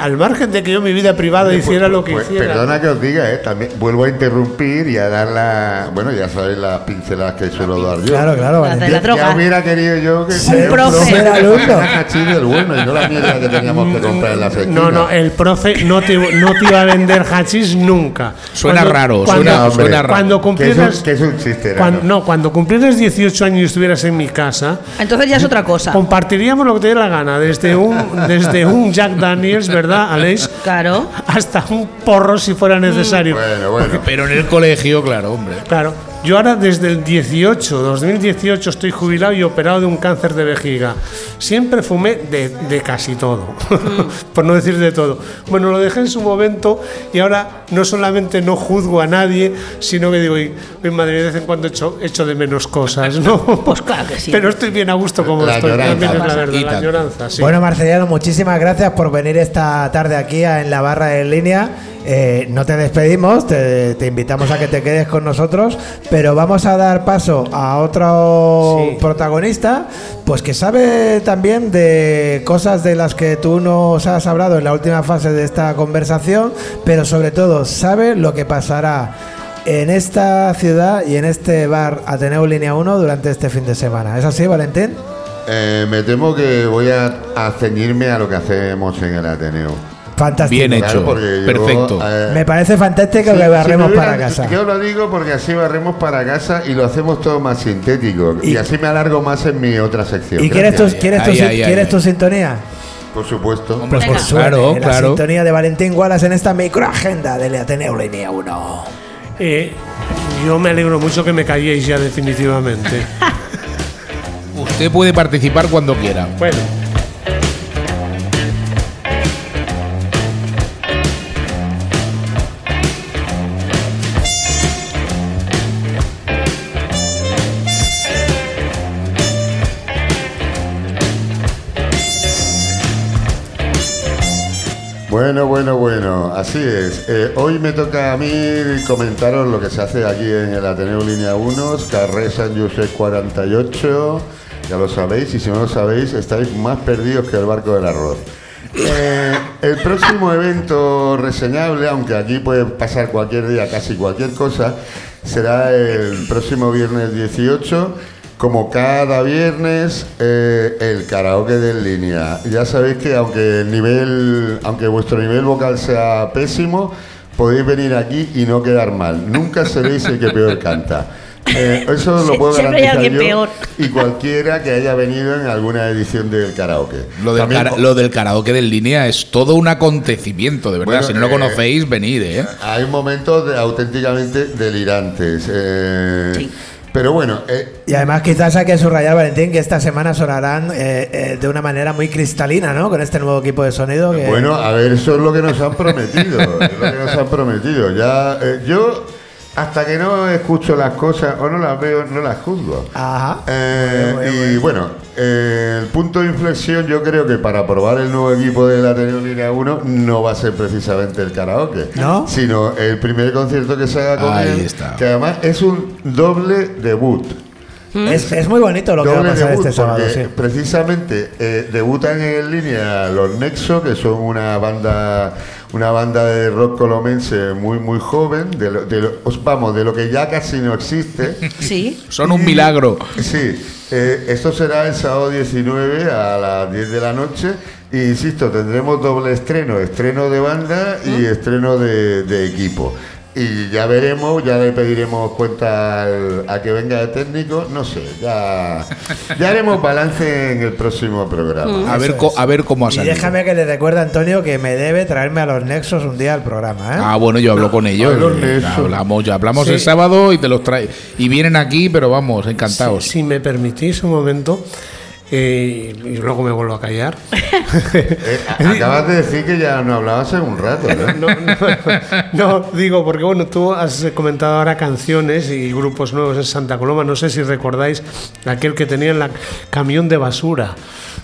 al margen de que yo mi vida privada hiciera lo que Pues, hiciera. Perdona que os diga, ¿eh? También vuelvo a interrumpir y a dar la. Bueno, ya sabéis las pinceladas que suelo dar yo. Claro, claro. La droga. Ya hubiera querido yo que Ser profe. hachís del bueno y no la mierda que teníamos que comprar en la esquinas. No, no, el profe no te, no te iba a vender hachís nunca. Suena Cuando- raro, cuando- suena, hombre, suena raro. Cuando que es, cumplieras, un, que es un chiste. era, cuando, ¿no? no, cuando cumplieras 18 años y estuvieras en mi casa, Entonces ya es otra cosa. compartiríamos lo que te dé la gana, desde un, desde un Jack Daniels, ¿verdad, Aleix? Claro. Hasta un porro si fuera necesario. Bueno, bueno. Pero en el colegio, claro, hombre. Claro. Yo ahora desde el 18, 2018, estoy jubilado y operado de un cáncer de vejiga. Siempre fumé de, de casi todo, por no decir de todo. Bueno, lo dejé en su momento y ahora no solamente no juzgo a nadie, sino que digo, "Uy, uy, madre, de vez en cuando echo, echo de menos cosas, ¿no? Pues claro que sí. Pero estoy bien a gusto como La estoy, también es la verdad, la sí. Bueno, Marceliano, muchísimas gracias por venir esta tarde aquí en la barra en línea. Eh, no te despedimos, te, te invitamos a que te quedes con nosotros, pero vamos a dar paso a otro Sí. protagonista, pues que sabe también de cosas de las que tú nos has hablado en la última fase de esta conversación, pero sobre todo sabe lo que pasará en esta ciudad y en este bar Ateneo Línea 1 durante este fin de semana. ¿Es así, Valentín? Eh, me temo que voy a, a ceñirme a lo que hacemos en el Ateneo. Fantástico. Bien hecho. Claro, porque yo, Perfecto. eh, Me parece fantástico Sí, que si barremos me para casa. Yo lo digo porque así barremos para casa y lo hacemos todo más sintético. Y, Y- así me alargo más en mi otra sección. ¿Y quieres, tu, quieres, tu, ¿quieres tu sintonía? Por supuesto. Hombre, Pues Venga. que suene Claro, la claro. sintonía de Valentín Wallace en esta microagenda del Ateneo Línea 1. Eh, yo me alegro mucho que me calléis ya definitivamente. Usted puede participar cuando quiera. bueno. Bueno, bueno, bueno, así es. Eh, hoy me toca a mí comentaros lo que se hace aquí en el Ateneo Línea 1, Carré San José 48, ya lo sabéis, y si no lo sabéis, estáis más perdidos que el barco del arroz. Eh, el próximo evento reseñable, aunque aquí puede pasar cualquier día, casi cualquier cosa, será el próximo viernes 18. Como cada viernes, eh, el karaoke de en línea. Ya sabéis que aunque el nivel, aunque vuestro nivel vocal sea pésimo, podéis venir aquí y no quedar mal. Nunca seréis el que peor canta. Eh, eso lo puedo siempre garantizar yo peor. y cualquiera que haya venido en alguna edición del karaoke. Lo del, También cara- po- lo del karaoke en línea es todo un acontecimiento, de verdad. Bueno, si no lo eh, conocéis, venid, ¿eh? Hay momentos de- auténticamente delirantes. eh, Sí. Pero bueno, eh, Y además quizás hay que subrayar, Valentín, que esta semana sonarán eh, eh, de una manera muy cristalina, ¿no? Con este nuevo equipo de sonido. Que... Bueno, a ver, eso es lo que nos han prometido. es lo que nos han prometido. Ya, eh, yo, hasta que no escucho las cosas o no las veo, no las juzgo. Ajá. Eh, muy y bueno, eh, el punto de inflexión yo creo que para probar el nuevo equipo de la Ateneo Línea 1 no va a ser precisamente el karaoke, ¿No? sino el primer concierto que se haga con Ahí él, está. que además es un doble debut. Es, es muy bonito lo que va a Doble pasar debut, este sábado, porque sí. precisamente eh, debutan en línea los Nexo, que son una banda una banda de rock colomense muy muy joven, de lo, de lo- os- vamos, de lo que ya casi no existe. Sí. Son un milagro. Sí, eh, esto será el sábado 19 a las 10 de la noche. E insisto, tendremos doble estreno, estreno de banda y estreno de, de equipo. Y ya veremos, ya le pediremos cuenta al- a que venga de técnico, no sé, ya, ya haremos balance en el próximo programa. A ver, co- a ver cómo ha Y salido. déjame que le recuerde a Antonio que me debe traerme a los Nexos un día al programa, ¿eh? Ah, bueno, yo hablo con ellos. a los Nexos. hablamos, ya hablamos Sí. el sábado y te los trae. Y vienen aquí, pero vamos, encantados. Si, si me permitís un momento, eh, y luego me vuelvo a callar. Eh, acabas de decir que ya no hablabas hace un rato, ¿no? No, no, no, digo, porque bueno, tú has comentado ahora canciones y grupos nuevos en Santa Coloma. No sé si recordáis aquel que tenía en la camión de basura.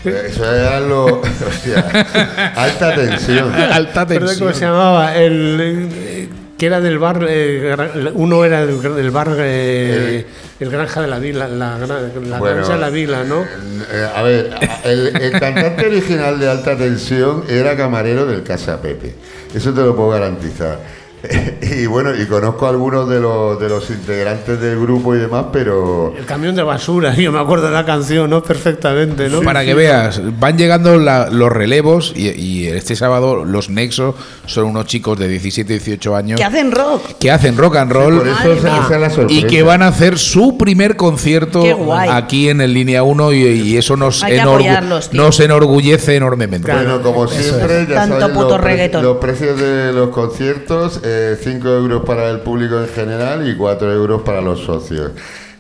Eso era lo. hostia, alta tensión. Alta Perdón, ¿Cómo tensión. se llamaba? El, que era del bar, eh, uno era del, bar, eh, el Granja de la Vila, la, gra- la Bueno, Granja de la Vila, ¿no? Eh, a ver, el, el cantante original de Alta Tensión era camarero del Casa Pepe. Eso te lo puedo garantizar. Y bueno, y conozco a algunos de los, de los integrantes del grupo y demás, pero El camión de basura, yo me acuerdo de la canción, ¿no? Perfectamente, ¿no? Para que veas, van llegando la- los relevos y, y este sábado los Nexos son unos chicos de 17, 18 años Que hacen rock. que hacen rock and roll por eso es la sorpresa. y que van a hacer su primer concierto aquí en el Línea 1 y, y eso nos, enorgu- nos enorgullece enormemente. Bueno, como siempre, ya Tanto sabéis puto los, pre- reggaetón. los precios de los conciertos 5 euros para el público en general y 4 euros para los socios.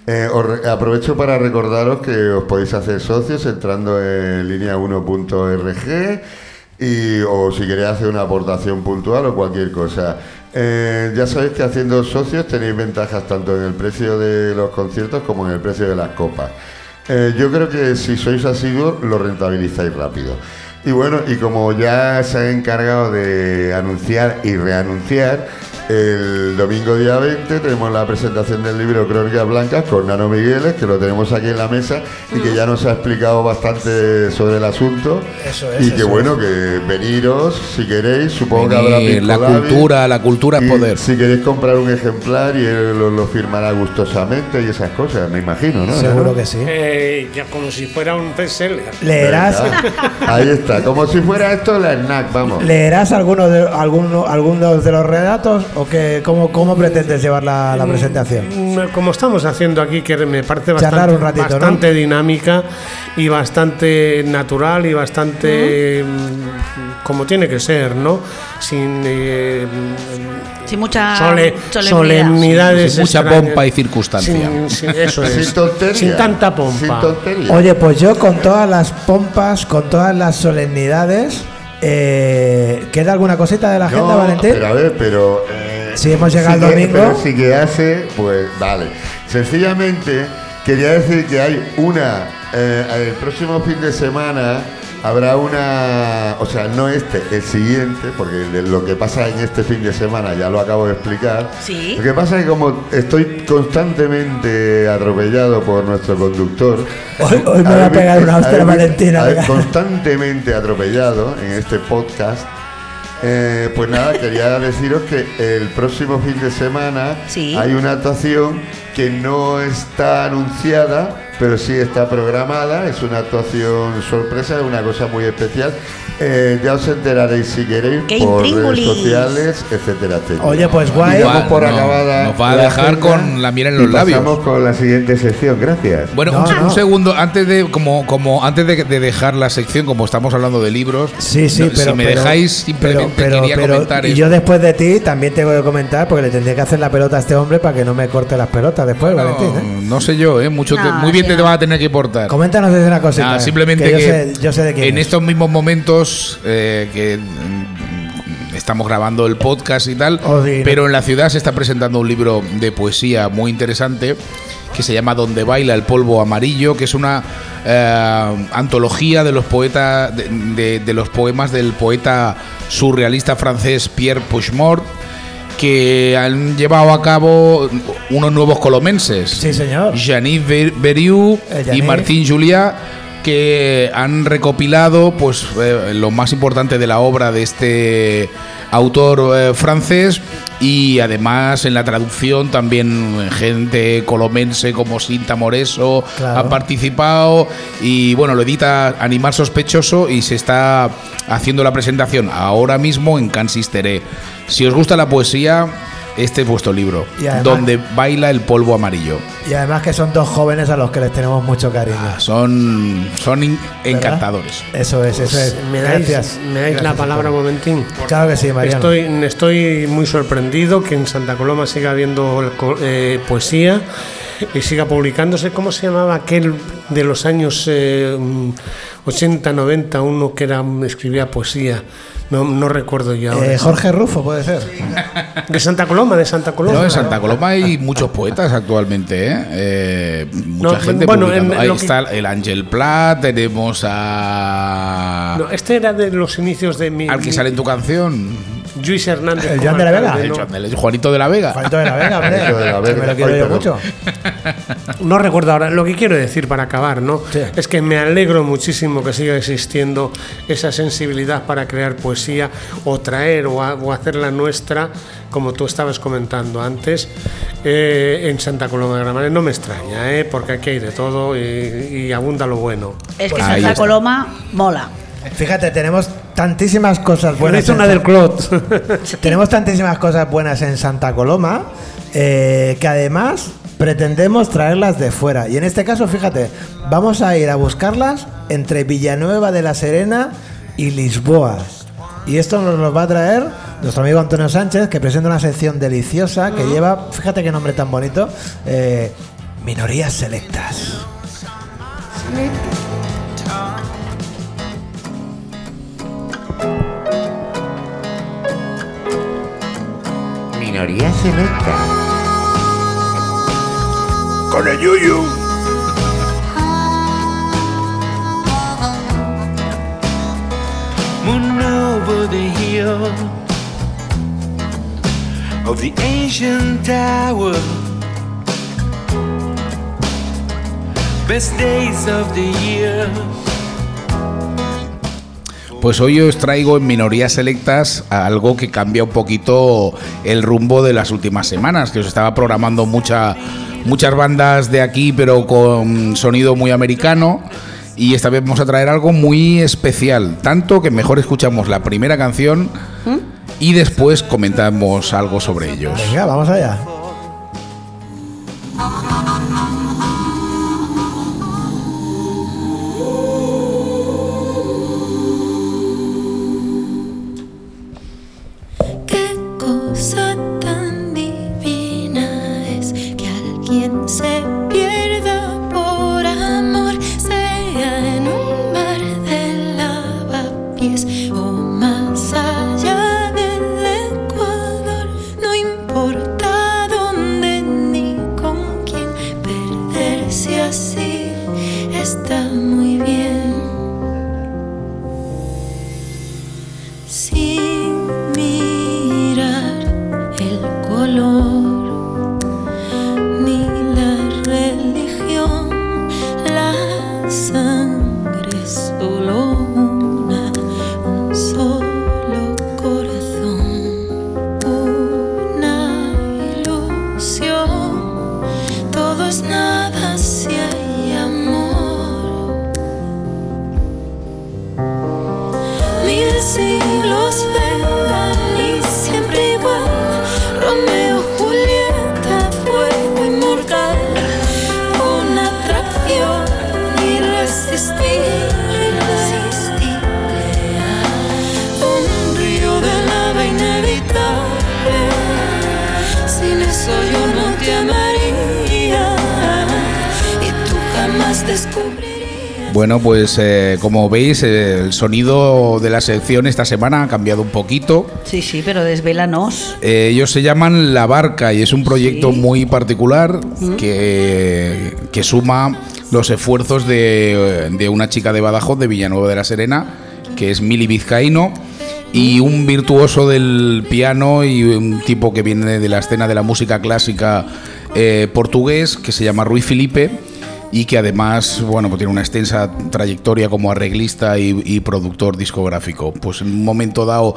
Eh, aprovecho para recordaros que os podéis hacer socios entrando en línea1.org y o si queréis hacer una aportación puntual o cualquier cosa. Eh, ya sabéis que haciendo socios tenéis ventajas tanto en el precio de los conciertos como en el precio de las copas. Eh, yo creo que si sois asiduos lo rentabilizáis rápido. Y bueno, y como ya se han encargado de anunciar y reanunciar, el domingo día 20 tenemos la presentación del libro Crónicas Blancas con Nano Migueles, que lo tenemos aquí en la mesa y que ya nos ha explicado bastante sobre el asunto. Eso es, Y que eso bueno, que veniros si queréis, supongo que habrá Venir, la cultura, la cultura es poder. Si queréis comprar un ejemplar y él lo, lo firmará gustosamente y esas cosas, me imagino, ¿no? Seguro que sí. Eh, ya como si fuera un bestseller. Leerás. Ahí está, como si fuera esto la snack, vamos. leerás algunos de, alguno- algunos de los relatos o que, cómo, cómo pretendes llevar la, la presentación. Mm, Como estamos haciendo aquí, que me parece bastante, un ratito, ¿no? bastante dinámica y bastante natural y bastante mm, como tiene que ser, ¿no? Sin eh, Sin mucha sole- solemnidad. solemnidades. Sin mucha pompa y circunstancia. Sin- sin- eso es. Sin tontería. Sin tanta pompa. Sin tontería. Oye, pues yo con todas las pompas, con todas las solemnidades, eh, ¿queda alguna cosita de la agenda, no, Valentín? pero a ver, pero. eh, Si hemos llegado sí al que- domingo. Pero si quedase, pues vale. Sencillamente, quería decir que hay una. eh, el próximo fin de semana habrá una. O sea, no este, el siguiente, porque lo que pasa en este fin de semana ya lo acabo de explicar. Sí. Lo que pasa es que como estoy constantemente atropellado por nuestro conductor. Hoy- hoy me va a pegar una hostia Valentina, constantemente atropellado en este podcast. Eh, pues nada, quería deciros que el próximo fin de semana Sí. hay una actuación que no está anunciada, pero sí está programada. Es una actuación sorpresa, es una cosa muy especial. Eh, ya os enteraréis si queréis ¡Qué por redes intríngulis! sociales, etcétera, etcétera. Oye, pues guay. Y damos por No, acabada nos va a la dejar agenda con la miel en y los labios. Pasamos con la siguiente sección, gracias. Bueno, No, un, no. un segundo, antes de como como antes de, de dejar la sección, como estamos hablando de libros, Sí, sí, no, pero. si me pero- dejáis simplemente pero- pero- quería pero- comentar Y yo después de ti también tengo que comentar porque le tendría que hacer la pelota a este hombre para que no me corte las pelotas después, no, Valentín. ¿eh? no sé yo, ¿eh? Mucho te- No, muy bien sí, te no. va a tener que portar. Coméntanos desde una cosita. Nada, simplemente que que, yo, sé, yo sé de quién en es. estos mismos momentos eh, que mm, estamos grabando el podcast y tal, Odín. pero en la ciudad se está presentando un libro de poesía muy interesante que se llama Donde baila el polvo amarillo, que es una eh, antología de los poetas de, de- de los poemas del poeta surrealista francés Pierre Puigmort que han llevado a cabo unos nuevos colomenses. Sí, señor. Jeanine Ver- Beriou Eh, y. Martín Juliá que han recopilado pues eh, lo más importante de la obra de este autor eh, francés y además en la traducción también gente colomense como Sinta Moreso Claro. ha participado y bueno lo edita Animal Sospechoso y se está haciendo la presentación ahora mismo en Cansisteré si os gusta la poesía este es vuestro libro Y además- donde baila el polvo amarillo Y además que son dos jóvenes a los que les tenemos mucho cariño. Ah, son, son encantadores. Eso es, eso es. ¿Me dais, Gracias. ¿me dais la palabra un momentín? Claro que sí, Mariano. Estoy, estoy muy sorprendido que en Santa Coloma siga habiendo eh, poesía y siga publicándose. ¿Cómo se llamaba aquel de los años eh, mm, 80, 90, uno que era escribía poesía? No, no recuerdo ya. ahora. Eh, Jorge Rufo, puede ser. De Santa Coloma, de Santa Coloma. No, en Santa Coloma hay muchos poetas actualmente, ¿eh? Eh, mucha No, gente bueno, en Ahí lo que- está el Ángel Plat, tenemos a... No, este era de los inicios de mi. al que mi- sale en tu canción. Luis Hernández. El Juan- el Juanito de la Vega. Juanito de la Vega, hombre. Juanito de la Vega. Me lo quiero yo mucho. No recuerdo ahora. Lo que quiero decir para acabar, ¿no? Sí. Es que me alegro muchísimo que siga existiendo esa sensibilidad para crear poesía o traer o, a- o hacerla nuestra, como tú estabas comentando antes, eh, en Santa Coloma de Gramanet. No me extraña, ¿eh? Porque aquí hay de todo y, y abunda lo bueno. Es que Ahí Santa está. Coloma mola. Fíjate, tenemos tantísimas cosas Bueno, buenas. es una en del Clot. Tenemos tantísimas cosas buenas en Santa Coloma eh, que además pretendemos traerlas de fuera. Y en este caso, fíjate, vamos a ir a buscarlas entre Villanueva de la Serena y Lisboa. Y esto nos lo va a traer nuestro amigo Antonio Sánchez, que presenta una sección deliciosa que lleva, fíjate qué nombre tan bonito, eh, Minorías Selectas. Minoría selecta. Con el yuyu. Moon over the hill of the ancient tower. Best days of the year. Pues hoy os traigo en minorías selectas algo que cambia un poquito el rumbo de las últimas semanas, que os estaba programando mucha, muchas bandas de aquí, pero con sonido muy americano. Y esta vez vamos a traer algo muy especial, tanto que mejor escuchamos la primera canción y después comentamos algo sobre ellos. Venga, vamos allá. Como veis, eh, el sonido de la sección esta semana ha cambiado un poquito. Sí, sí, pero desvélanos. Eh, ellos se llaman La Barca y es un proyecto muy particular que, que suma los esfuerzos de, de una chica de Badajoz, de Villanueva de la Serena, que es Mili Vizcaíno, y un virtuoso del piano y un tipo que viene de la escena de la música clásica eh, portugués, que se llama Rui Felipe y que además bueno pues tiene una extensa trayectoria como arreglista y, productor discográfico. Pues en un momento dado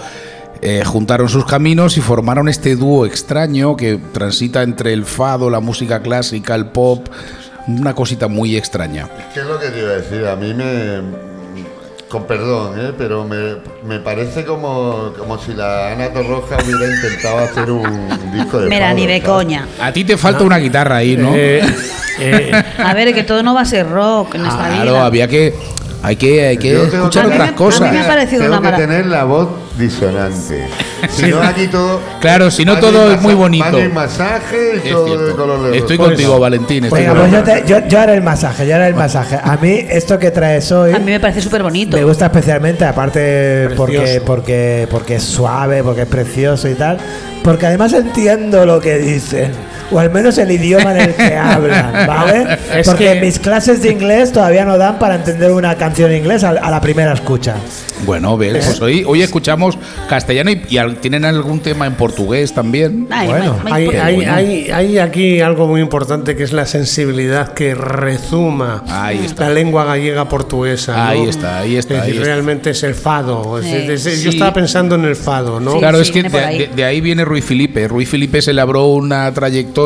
eh, juntaron sus caminos y formaron este dúo extraño que transita entre el fado, la música clásica, el pop, una cosita muy extraña. ¿Qué es lo que te iba a decir? A mí me. Con perdón, ¿eh? pero me, me parece como, como si la Ana Torroja hubiera intentado hacer un disco de. Mira, ni de ¿sabes? coña. A ti te falta una guitarra ahí, ¿no? Eh, eh, A ver, que todo no va a ser rock en esta claro, vida. había que hay que hay que escuchar A mí me- otras a mí cosas. me ha parecido Tengo una que tener la voz disonante. Si no, aquí todo. Claro, si no todo es muy bonito. y masaje Es todo de color de Estoy contigo, Valentín. estoy Venga, contigo. pues yo, te- yo, yo haré el masaje, yo haré el masaje. A mí esto que traes hoy A mí me parece súper bonito. me gusta especialmente, aparte porque, porque, porque es suave, porque es precioso y tal, porque además entiendo lo que dicen, o al menos el idioma en el que hablan, ¿vale? Es porque que- mis clases de inglés todavía no dan para entender una canción en inglés a, a la primera escucha. Bueno, ves, pues hoy, hoy escuchamos castellano y, y al- tienen algún tema en portugués también. Ay, Bueno, me- me hay, hay, bueno. hay, hay aquí algo muy importante que es la sensibilidad que rezuma Ahí está. la lengua gallega portuguesa. ¿no? Ahí está, ahí está, Es decir, ahí está. realmente es el fado. es Sí. decir, es- Sí. Yo estaba pensando en el fado, ¿no? Sí. Claro, es que de, ahí. de- de ahí viene Rui Felipe. Rui Felipe se labró una trayectoria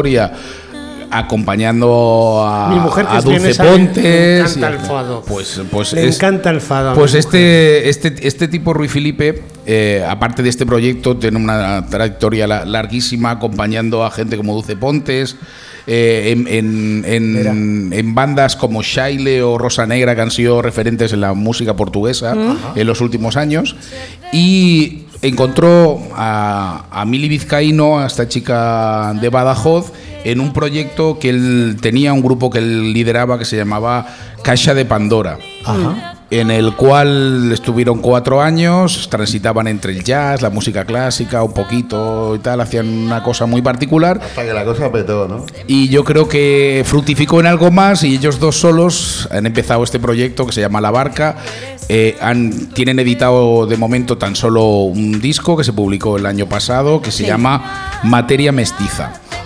acompañando a, Mi mujer, que a Dulce le- Pontes. le encanta y a- el fado. Pues, pues Le es- encanta el fado. Pues este, este, este tipo, Rui Felipe, eh, aparte de este proyecto, tiene una trayectoria la- larguísima acompañando a gente como Dulce Pontes, eh, en, en- en- en bandas como Shaile o Rosa Negra, que han sido referentes en la música portuguesa en los últimos años. Y encontró a, a Mili Vizcaíno, a esta chica de Badajoz, en un proyecto que él tenía, un grupo que él lideraba que se llamaba Caixa de Pandora. En el cual estuvieron cuatro años, transitaban entre el jazz, la música clásica, un poquito y tal, hacían una cosa muy particular. Hasta que la cosa petó, ¿no? Y yo creo que fructificó en algo más y ellos dos solos han empezado este proyecto que se llama La Barca. Eh, han, tienen editado de momento tan solo un disco que se publicó el año pasado que se llama Materia Mestiza.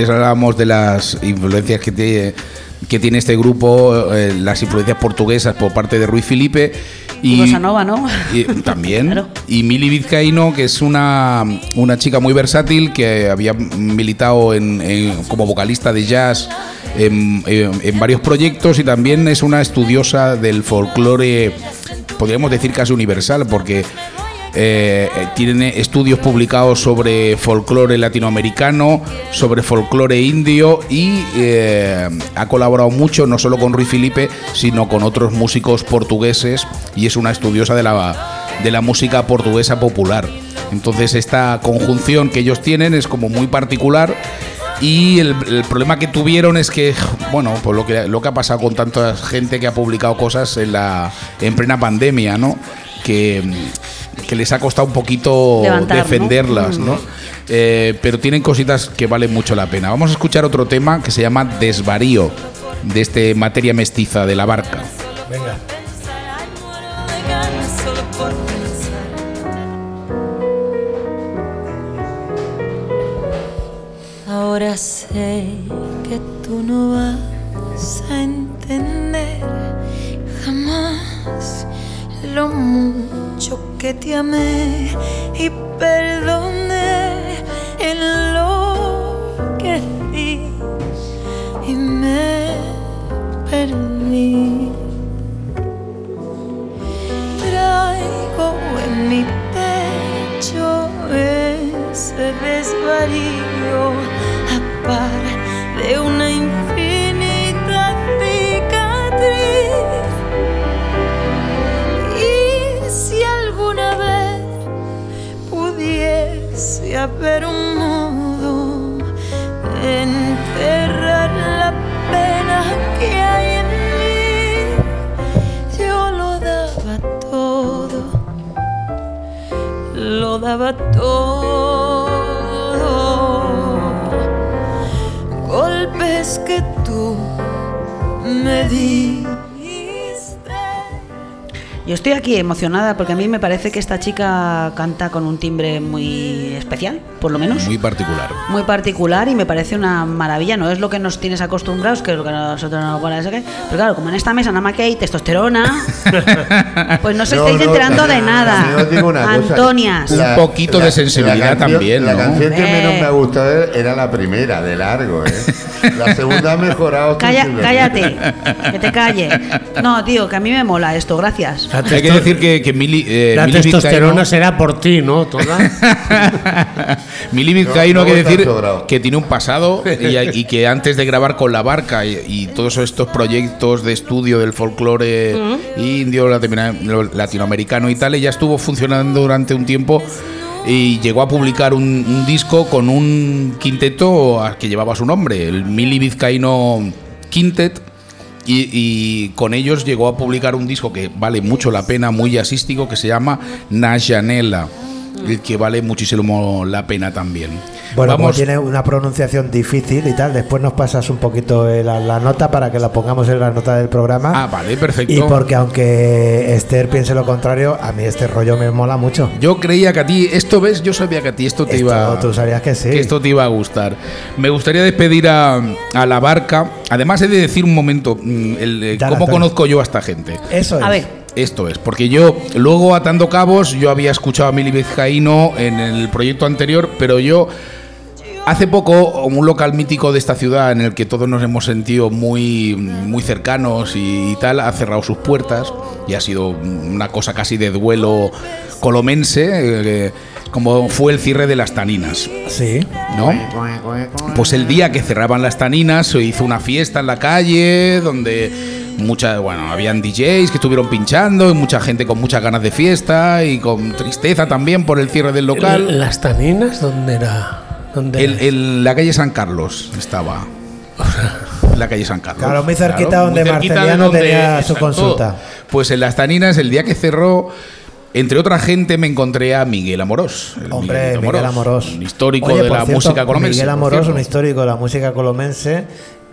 Antes hablábamos de las influencias que, tiene- que tiene este grupo, eh, las influencias portuguesas por parte de Ruiz Felipe. Y Bossa Nova, ¿no? y- también. Claro. Y Mili Vizcaíno, que es una, una chica muy versátil que había militado en- en- como vocalista de jazz en varios proyectos y también es una estudiosa del folclore, podríamos decir casi universal, porque eh, eh, tiene estudios publicados sobre folclore latinoamericano, sobre folclore indio y eh, ha colaborado mucho no solo con Ruiz Felipe, sino con otros músicos portugueses y es una estudiosa de la, de la música portuguesa popular. Entonces esta conjunción que ellos tienen es como muy particular y el, el problema que tuvieron es que, bueno, pues lo que, lo que ha pasado con tanta gente que ha publicado cosas en, la, en plena pandemia, ¿no? Que, que les ha costado un poquito defenderlas, ¿no? Eh, pero tienen cositas que valen mucho la pena. Vamos a escuchar otro tema que se llama Desvarío, de este materia mestiza de la barca. Venga. Ahora sé que tú no vas a entender jamás lo mucho que te amé y perdoné en lo que di y me perdí. Traigo en mi pecho ese desvarío a par de una infinita haber un modo de enterrar la pena que hay en mí, yo lo daba todo, lo daba todo. Golpes que tú me diste. Yo estoy aquí emocionada porque a mí me parece que esta chica canta con un timbre muy especial, por lo menos. Muy particular. muy particular y me parece una maravilla. No es lo que nos tienes acostumbrados, que es lo que a nosotros nos parece que. Pero claro, como en esta mesa nada más que hay testosterona, pues no se No, estáis no, enterando de nada. digo una. Antonias. Un poquito de sensibilidad canción- también, La ¿no? canción que menos me ha gustado era la primera, de largo, ¿eh? La segunda ha mejorado. Calla- cállate, que te calle. No, tío, que a mí me mola esto, gracias. La, Hay que decir que, que Mili, eh, la Mili testosterona Vizcaíno- será por ti, ¿no? Toda. Mili Vizcaíno No, no hay que decir que tiene un pasado y, y que antes de grabar con la barca y, y todos estos proyectos de estudio del folclore indio, latino- latinoamericano y tal, ella estuvo funcionando durante un tiempo y llegó a publicar un, disco con un quinteto que llevaba su nombre, el Mili Vizcaíno Quintet. Y, con ellos llegó a publicar un disco que vale mucho la pena, muy jazzístico, que se llama Najanela, el que vale muchísimo la pena también. Bueno, como Vamos, tiene una pronunciación difícil y tal, después nos pasas un poquito la, la nota para que la pongamos en la nota del programa. Ah, vale, perfecto. y porque aunque Esther piense lo contrario, a mí este rollo me mola mucho. Yo creía que a ti, esto ves, yo sabía que a ti esto te Esto, iba tú sabías que sí. que esto te iba a gustar. Me gustaría despedir a, a la barca. Además he de decir un momento, mm, el, Dale, ¿cómo Antonio. conozco yo a esta gente? Eso es. A ver, Esto es, porque yo luego atando cabos, yo había escuchado a Mili Vizcaíno en el proyecto anterior, pero yo hace poco un local mítico de esta ciudad en el que todos nos hemos sentido muy, muy cercanos y, tal, ha cerrado sus puertas y ha sido una cosa casi de duelo colomense, eh, como fue el cierre de las taninas. Sí. ¿no? Pues el día que cerraban las taninas se hizo una fiesta en la calle donde muchas, bueno, habían DJs que estuvieron pinchando y mucha gente con muchas ganas de fiesta y con tristeza también por el cierre del local. ¿Las taninas dónde era? ¿Dónde El- era? el- la calle San Carlos estaba. La calle San Carlos. Claro, muy cerquita donde muy cerquita Marceliano tenía su consulta. Pues en las taninas, el día que cerró, entre otra gente, me encontré a Miguel Amorós. el Hombre, Miguel Amorós. Un histórico Oye, de la cierto, música colomense. Miguel Amorós, un histórico de la música colomense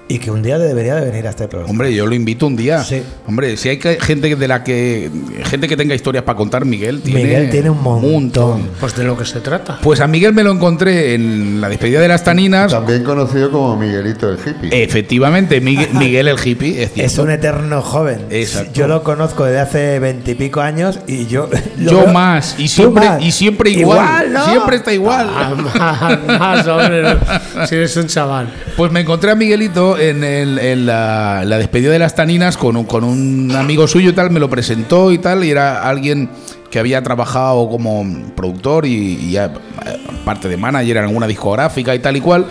y que un día debería de venir a este programa. Hombre, yo lo invito un día. Sí. Hombre, si hay que- gente de la que gente que tenga historias para contar, Miguel tiene Miguel tiene un montón. Pues de lo que se trata. Pues a Miguel me lo encontré en la despedida de las taninas. También conocido como Miguelito el hippie. Efectivamente, Miguel, Miguel el hippie, es Es un eterno joven. Exacto. Yo lo conozco desde hace veintipico años y yo. Yo veo- más, y siempre, más. y siempre igual. ¿no? Siempre está igual. Ah, más, más, hombre, no. si eres un chaval. Pues me encontré a Miguelito en, el- en la, la despedida de las taninas con un, con un amigo suyo y tal, me lo presentó y tal, y era alguien que había trabajado como productor y, y ya, eh, parte de manager en alguna discográfica y tal y cual.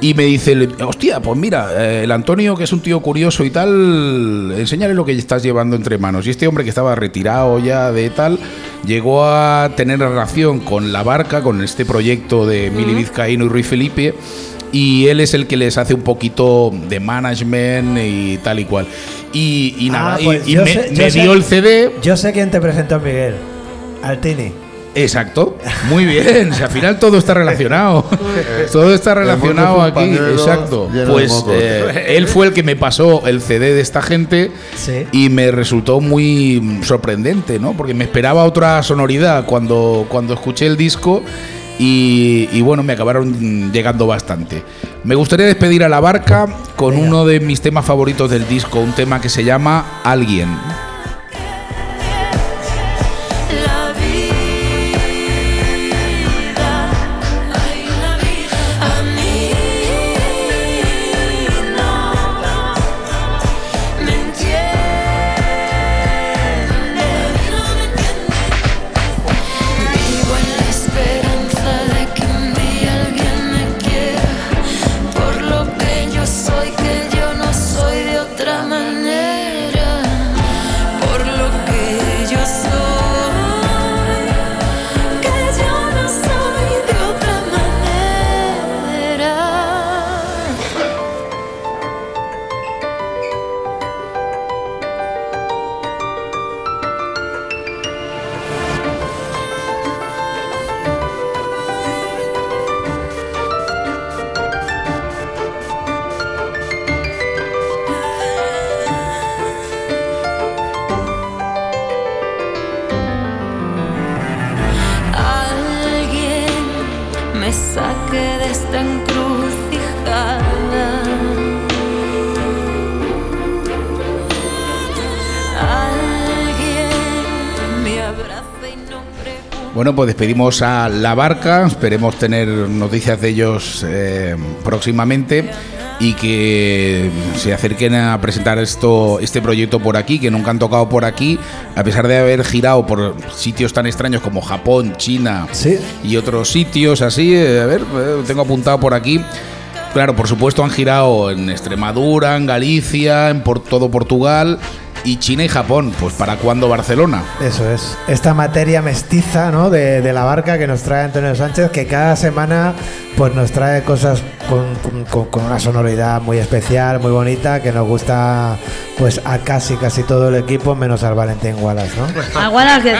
Y me dice, hostia, pues mira, eh, el Antonio, que es un tío curioso y tal, enséñale lo que estás llevando entre manos. Y este hombre que estaba retirado ya de tal, llegó a tener relación con La Barca, con este proyecto de Mili Vizcaíno y Ruiz Felipe, y él es el que les hace un poquito de management y tal y cual. Y, y nada, Ah, y- pues y, yo me, sé- me yo sé- dio el CD. Yo sé quién te presentó a Miguel. Altini. Exacto, muy bien. Si al final todo está relacionado. todo está relacionado aquí. Exacto. Pues eh, él fue el que me pasó el CD de esta gente Sí. y me resultó muy sorprendente, ¿no? Porque me esperaba otra sonoridad cuando, cuando escuché el disco. Y, y bueno, me acabaron llegando bastante. Me gustaría despedir a la barca con uno de mis temas favoritos del disco, un tema que se llama Alguien. Bueno, pues despedimos a La Barca, esperemos tener noticias de ellos eh, próximamente y que se acerquen a presentar esto, este proyecto por aquí, que nunca han tocado por aquí, a pesar de haber girado por sitios tan extraños como Japón, China Sí. y otros sitios así. eh, a ver, eh, tengo apuntado por aquí. Claro, por supuesto han girado en Extremadura, en Galicia, en por todo Portugal y China y Japón. Pues para cuándo Barcelona. Eso es. Esta materia mestiza, ¿no? De, de la barca que nos trae Antonio Sánchez, que cada semana pues nos trae cosas con, con- con- con una sonoridad muy especial, muy bonita, que nos gusta pues a casi casi todo el equipo, menos al Valentín Wallace, ¿no? A Wallace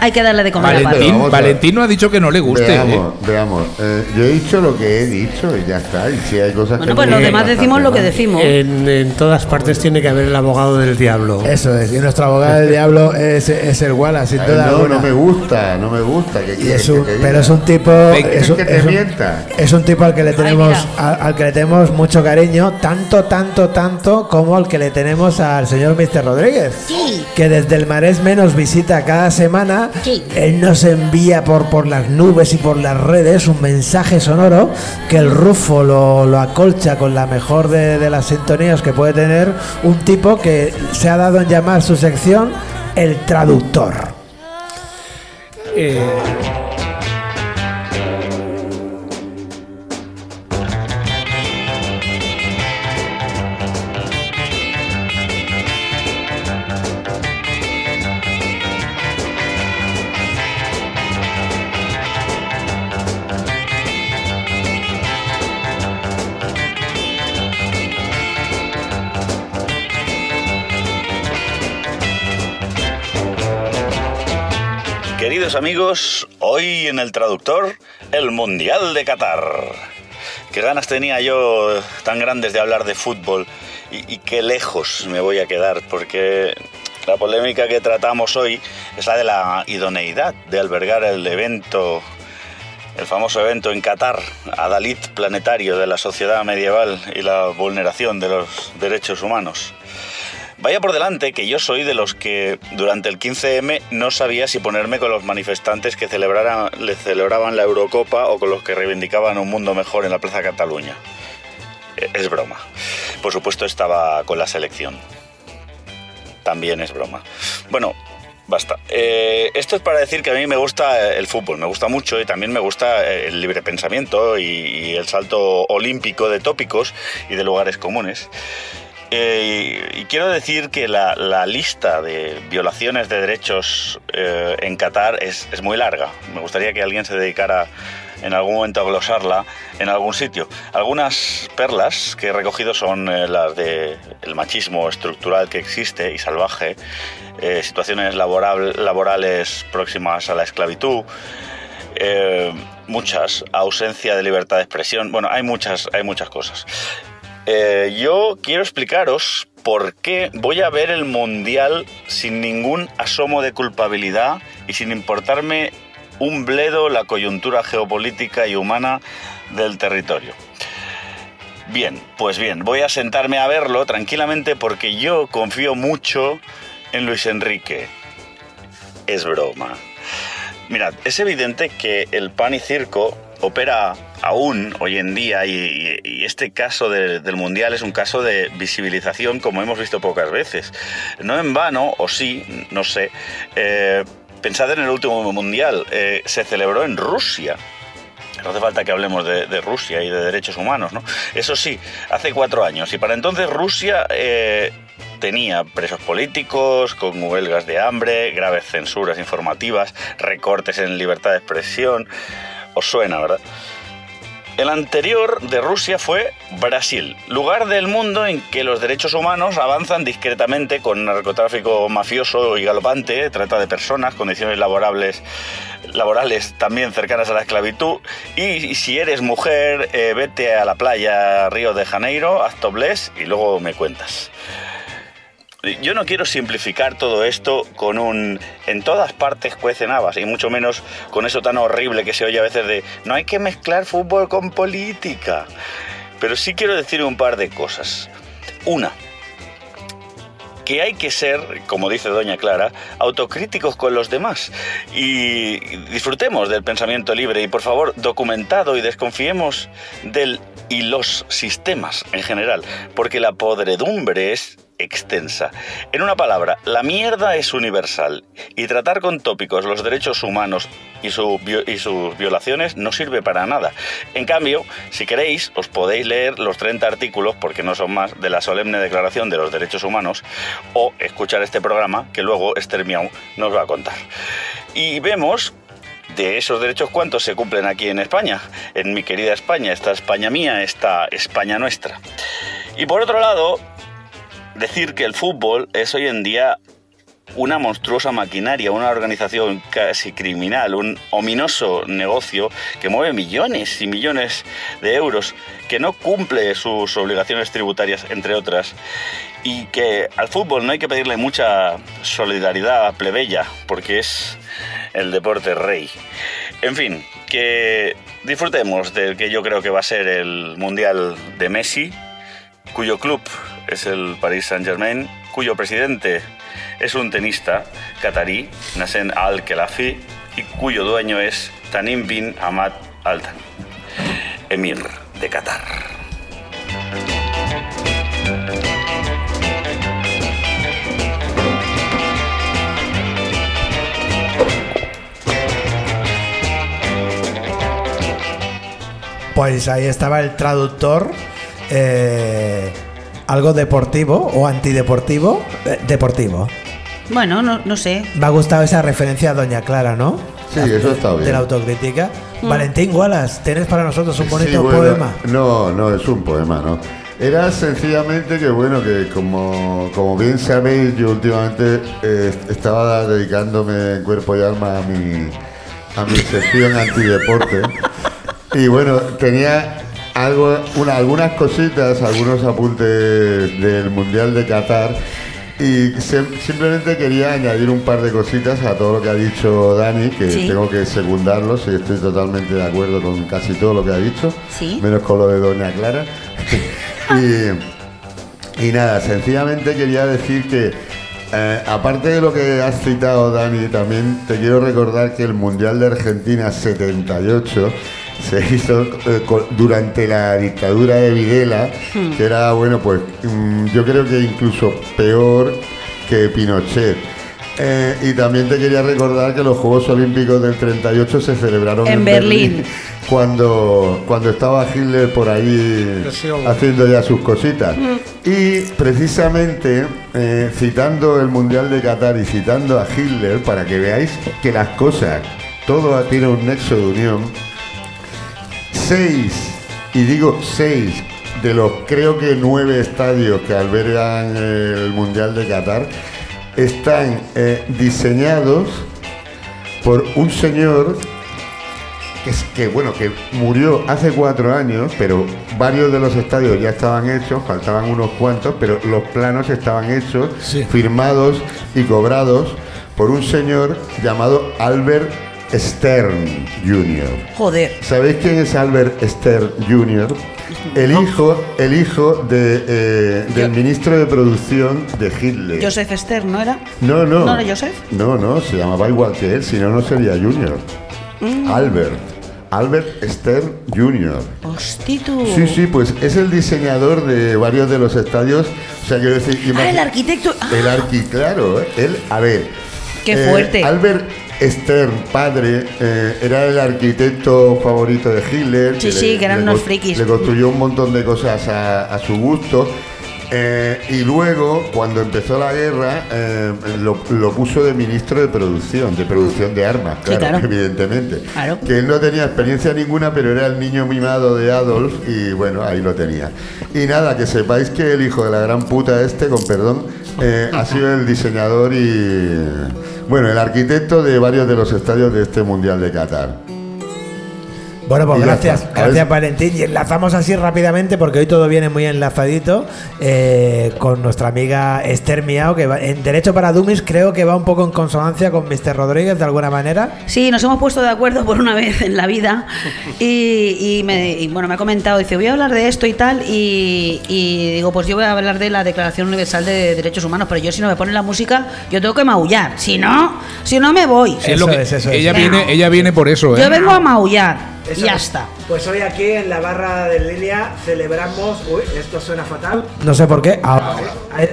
hay que darle de comer. Valentín, a. Valentín no ha dicho que no le guste. ¿eh? Veamos, veamos. Eh, yo he dicho lo que he dicho y ya está. Y si hay cosas Bueno, que pues no los demás decimos lo que decimos. En, en todas partes tiene que haber el abogado del diablo. Eso es. Y nuestro abogado del diablo es, es el Wallace, sin Ay, duda no, alguna. no me gusta, no me gusta. ¿Qué Y es un- que te pero es un tipo es un, que te es un- mienta. es un tipo al que le tenemos al, al que le tenemos mucho cariño tanto tanto tanto como al que le tenemos al señor Mr. Rodríguez Sí. que desde el Maresme nos visita cada semana Sí. él nos envía por por las nubes y por las redes un mensaje sonoro que el Rufo lo, lo acolcha con la mejor de, de las sintonías que puede tener un tipo que se ha dado en llamar su sección el traductor. Eh, amigos, hoy en el traductor, el Mundial de Qatar. Qué ganas tenía yo tan grandes de hablar de fútbol y, qué lejos me voy a quedar, porque la polémica que tratamos hoy es la de la idoneidad de albergar el evento, el famoso evento en Qatar, Adalid planetario de la sociedad medieval y la vulneración de los derechos humanos. Vaya por delante que yo soy de los que durante el 15M no sabía si ponerme con los manifestantes que le celebraban la Eurocopa o con los que reivindicaban un mundo mejor en la Plaza Cataluña. Eh, Es broma. Por supuesto estaba con la selección. También es broma. Bueno, basta. Eh, esto es para decir que a mí me gusta el fútbol, me gusta mucho y también me gusta el libre pensamiento y el salto olímpico de tópicos y de lugares comunes. Eh, y, quiero decir que la, lista de violaciones de derechos eh, en Qatar es, muy larga. Me gustaría que alguien se dedicara en algún momento a glosarla en algún sitio. Algunas perlas que he recogido son eh, las de el machismo estructural que existe y salvaje, eh, situaciones laboral- laborales próximas a la esclavitud, muchas, ausencia de libertad de expresión, bueno, hay muchas, hay muchas cosas. Eh, yo quiero explicaros por qué voy a ver el Mundial sin ningún asomo de culpabilidad y sin importarme un bledo la coyuntura geopolítica y humana del territorio. Bien, pues bien, voy a sentarme a verlo tranquilamente porque yo confío mucho en Luis Enrique. Es broma. Mirad, es evidente que el pan y circo opera aún hoy en día y, este caso de- del Mundial es un caso de visibilización como hemos visto pocas veces. No en vano, o sí, no sé, eh, pensad en el último Mundial, eh, se celebró en Rusia. No hace falta que hablemos de, de Rusia y de derechos humanos, ¿no? Eso sí, hace cuatro años. Y para entonces Rusia eh, tenía presos políticos, con huelgas de hambre, graves censuras informativas, recortes en libertad de expresión. Os suena, ¿verdad? El anterior de Rusia fue Brasil, lugar del mundo en que los derechos humanos avanzan discretamente con narcotráfico mafioso y galopante, trata de personas, condiciones laborables, laborales también cercanas a la esclavitud. Y, si eres mujer, eh, vete a la playa Río de Janeiro, haz topless y luego me cuentas. Yo no quiero simplificar todo esto con un en todas partes cuecen habas y mucho menos con eso tan horrible que se oye a veces de no hay que mezclar fútbol con política. Pero sí quiero decir un par de cosas. Una, que hay que ser, como dice doña Clara, autocríticos con los demás y disfrutemos del pensamiento libre y por favor documentado y desconfiemos del y los sistemas en general, porque la podredumbre es extensa. En una palabra, la mierda es universal y tratar con tópicos los derechos humanos y, y sus violaciones no sirve para nada. En cambio, si queréis, os podéis leer los 30 artículos, porque no son más, de la solemne Declaración de los Derechos Humanos o escuchar este programa que luego Esther Miau nos va a contar. Y vemos de esos derechos cuántos se cumplen aquí en España, en mi querida España, esta España mía, esta España nuestra. Y por otro lado, decir que el fútbol es hoy en día una monstruosa maquinaria, una organización casi criminal, un ominoso negocio que mueve millones y millones de euros, que no cumple sus obligaciones tributarias, entre otras, y que al fútbol no hay que pedirle mucha solidaridad plebeya, porque es el deporte rey. En fin, que disfrutemos del que yo creo que va a ser el Mundial de Messi, cuyo club es el Paris Saint-Germain, cuyo presidente es un tenista catarí, Nasser Al-Khelafi, y cuyo dueño es Tanim bin Hamad Al Thani, emir de Qatar. Pues ahí estaba el traductor, eh, algo deportivo o antideportivo, eh, deportivo. Bueno, no, no sé. Me ha gustado esa referencia a Doña Clara, ¿no? Sí, eso está bien. De la autocrítica. Valentín Wallace, tienes para nosotros un bonito Sí, bueno, poema. No, no, es un poema, ¿no? Era sencillamente que, bueno, que como, como bien sabéis, yo últimamente eh, estaba dedicándome en cuerpo y alma a mi, a mi sección antideporte. Y bueno, tenía algo, una, algunas cositas, algunos apuntes del Mundial de Qatar. Y se- simplemente quería añadir un par de cositas a todo lo que ha dicho Dani, que Sí. tengo que secundarlo, y estoy totalmente de acuerdo con casi todo lo que ha dicho, Sí. menos con lo de Doña Clara. y, y nada, sencillamente quería decir que, eh, aparte de lo que has citado, Dani, también te quiero recordar que el Mundial de Argentina 78 se hizo eh, durante la dictadura de Videla, que era, bueno, pues mm, yo creo que incluso peor que Pinochet. Eh, y también te quería recordar que los Juegos Olímpicos del 38 se celebraron En Berlín. cuando, cuando estaba Hitler por ahí haciendo ya sus cositas. Y precisamente eh, citando el Mundial de Qatar y citando a Hitler, para que veáis que las cosas, todo tiene un nexo de unión, seis, y digo seis, de los creo que nueve estadios que albergan el Mundial de Qatar, están eh, diseñados por un señor que, es- que, bueno, que murió hace cuatro años, pero varios de los estadios ya estaban hechos, faltaban unos cuantos, pero los planos estaban hechos, Sí. firmados y cobrados por un señor llamado Albert Stern Jr. Joder. ¿Sabéis quién es Albert Stern Jr.? El hijo, el hijo de, eh, del Yo- ministro de producción de Hitler. Joseph Stern, ¿no era? No, no. ¿No era Joseph? No, no, se llamaba igual que él, si no, no sería Junior. Mm. Albert. Albert Stern Jr. Hosti tú. Sí, sí, pues es el diseñador de varios de los estadios. O sea, quiero decir. Ah, el arquitecto. Ah, El arqui, claro. ¿eh? Él, a ver. Qué eh, fuerte. Albert Stern, padre, eh, era el arquitecto favorito de Hitler. Sí, sí, le- que eran unos frikis. Le construyó un montón de cosas a, a su gusto. Eh, y luego, cuando empezó la guerra, eh, lo, lo puso de ministro de producción, de producción de armas, Sí, claro. evidentemente. Claro. Que él no tenía experiencia ninguna, pero era el niño mimado de Adolf y bueno, ahí lo tenía. Y nada, que sepáis que el hijo de la gran puta este, con perdón, eh, ha sido el diseñador y, bueno, el arquitecto de varios de los estadios de este Mundial de Qatar. Bueno, pues gracias, gracias. Valentín. Y enlazamos así rápidamente porque hoy todo viene muy enlazadito eh, con nuestra amiga Esther Miao, que va- en Derecho para Dummies creo que va un poco en consonancia con Mr. Rodríguez de alguna manera. Sí, nos hemos puesto de acuerdo por una vez en la vida y, y me, y, bueno, me ha comentado, dice, voy a hablar de esto y tal y, y digo, pues yo voy a hablar de la Declaración Universal de Derechos Humanos, pero yo si no me ponen la música, yo tengo que maullar, si no, si no me voy. Sí, es lo que- es, eso es. ella, viene, ella viene por eso, ¿eh? Yo vengo a maullar. Eso ya es. está. Pues hoy aquí en la barra de línea celebramos. Uy, esto suena fatal. No sé por qué. Ahora,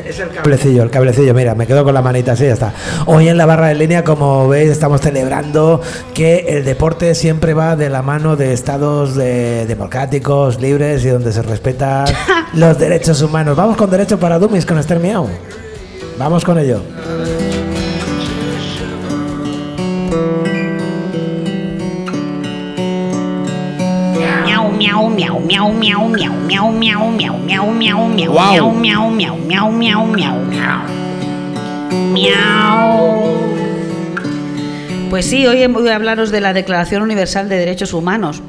es el cablecillo, el cablecillo. Mira, me quedo con la manita así, ya está. Hoy en la barra de línea, como veis, estamos celebrando que el deporte siempre va de la mano de estados de- democráticos, libres y donde se respetan los derechos humanos. Vamos con Derecho para Dummies con Esther Miau. Vamos con ello. Miau, miau, miau, miau, miau, miau, miau, miau, miau, miau, miau, Guau. miau, miau, miau, miau, miau, miau. Miau. Pues sí, hoy voy a hablaros de la Declaración Universal de Derechos Humanos.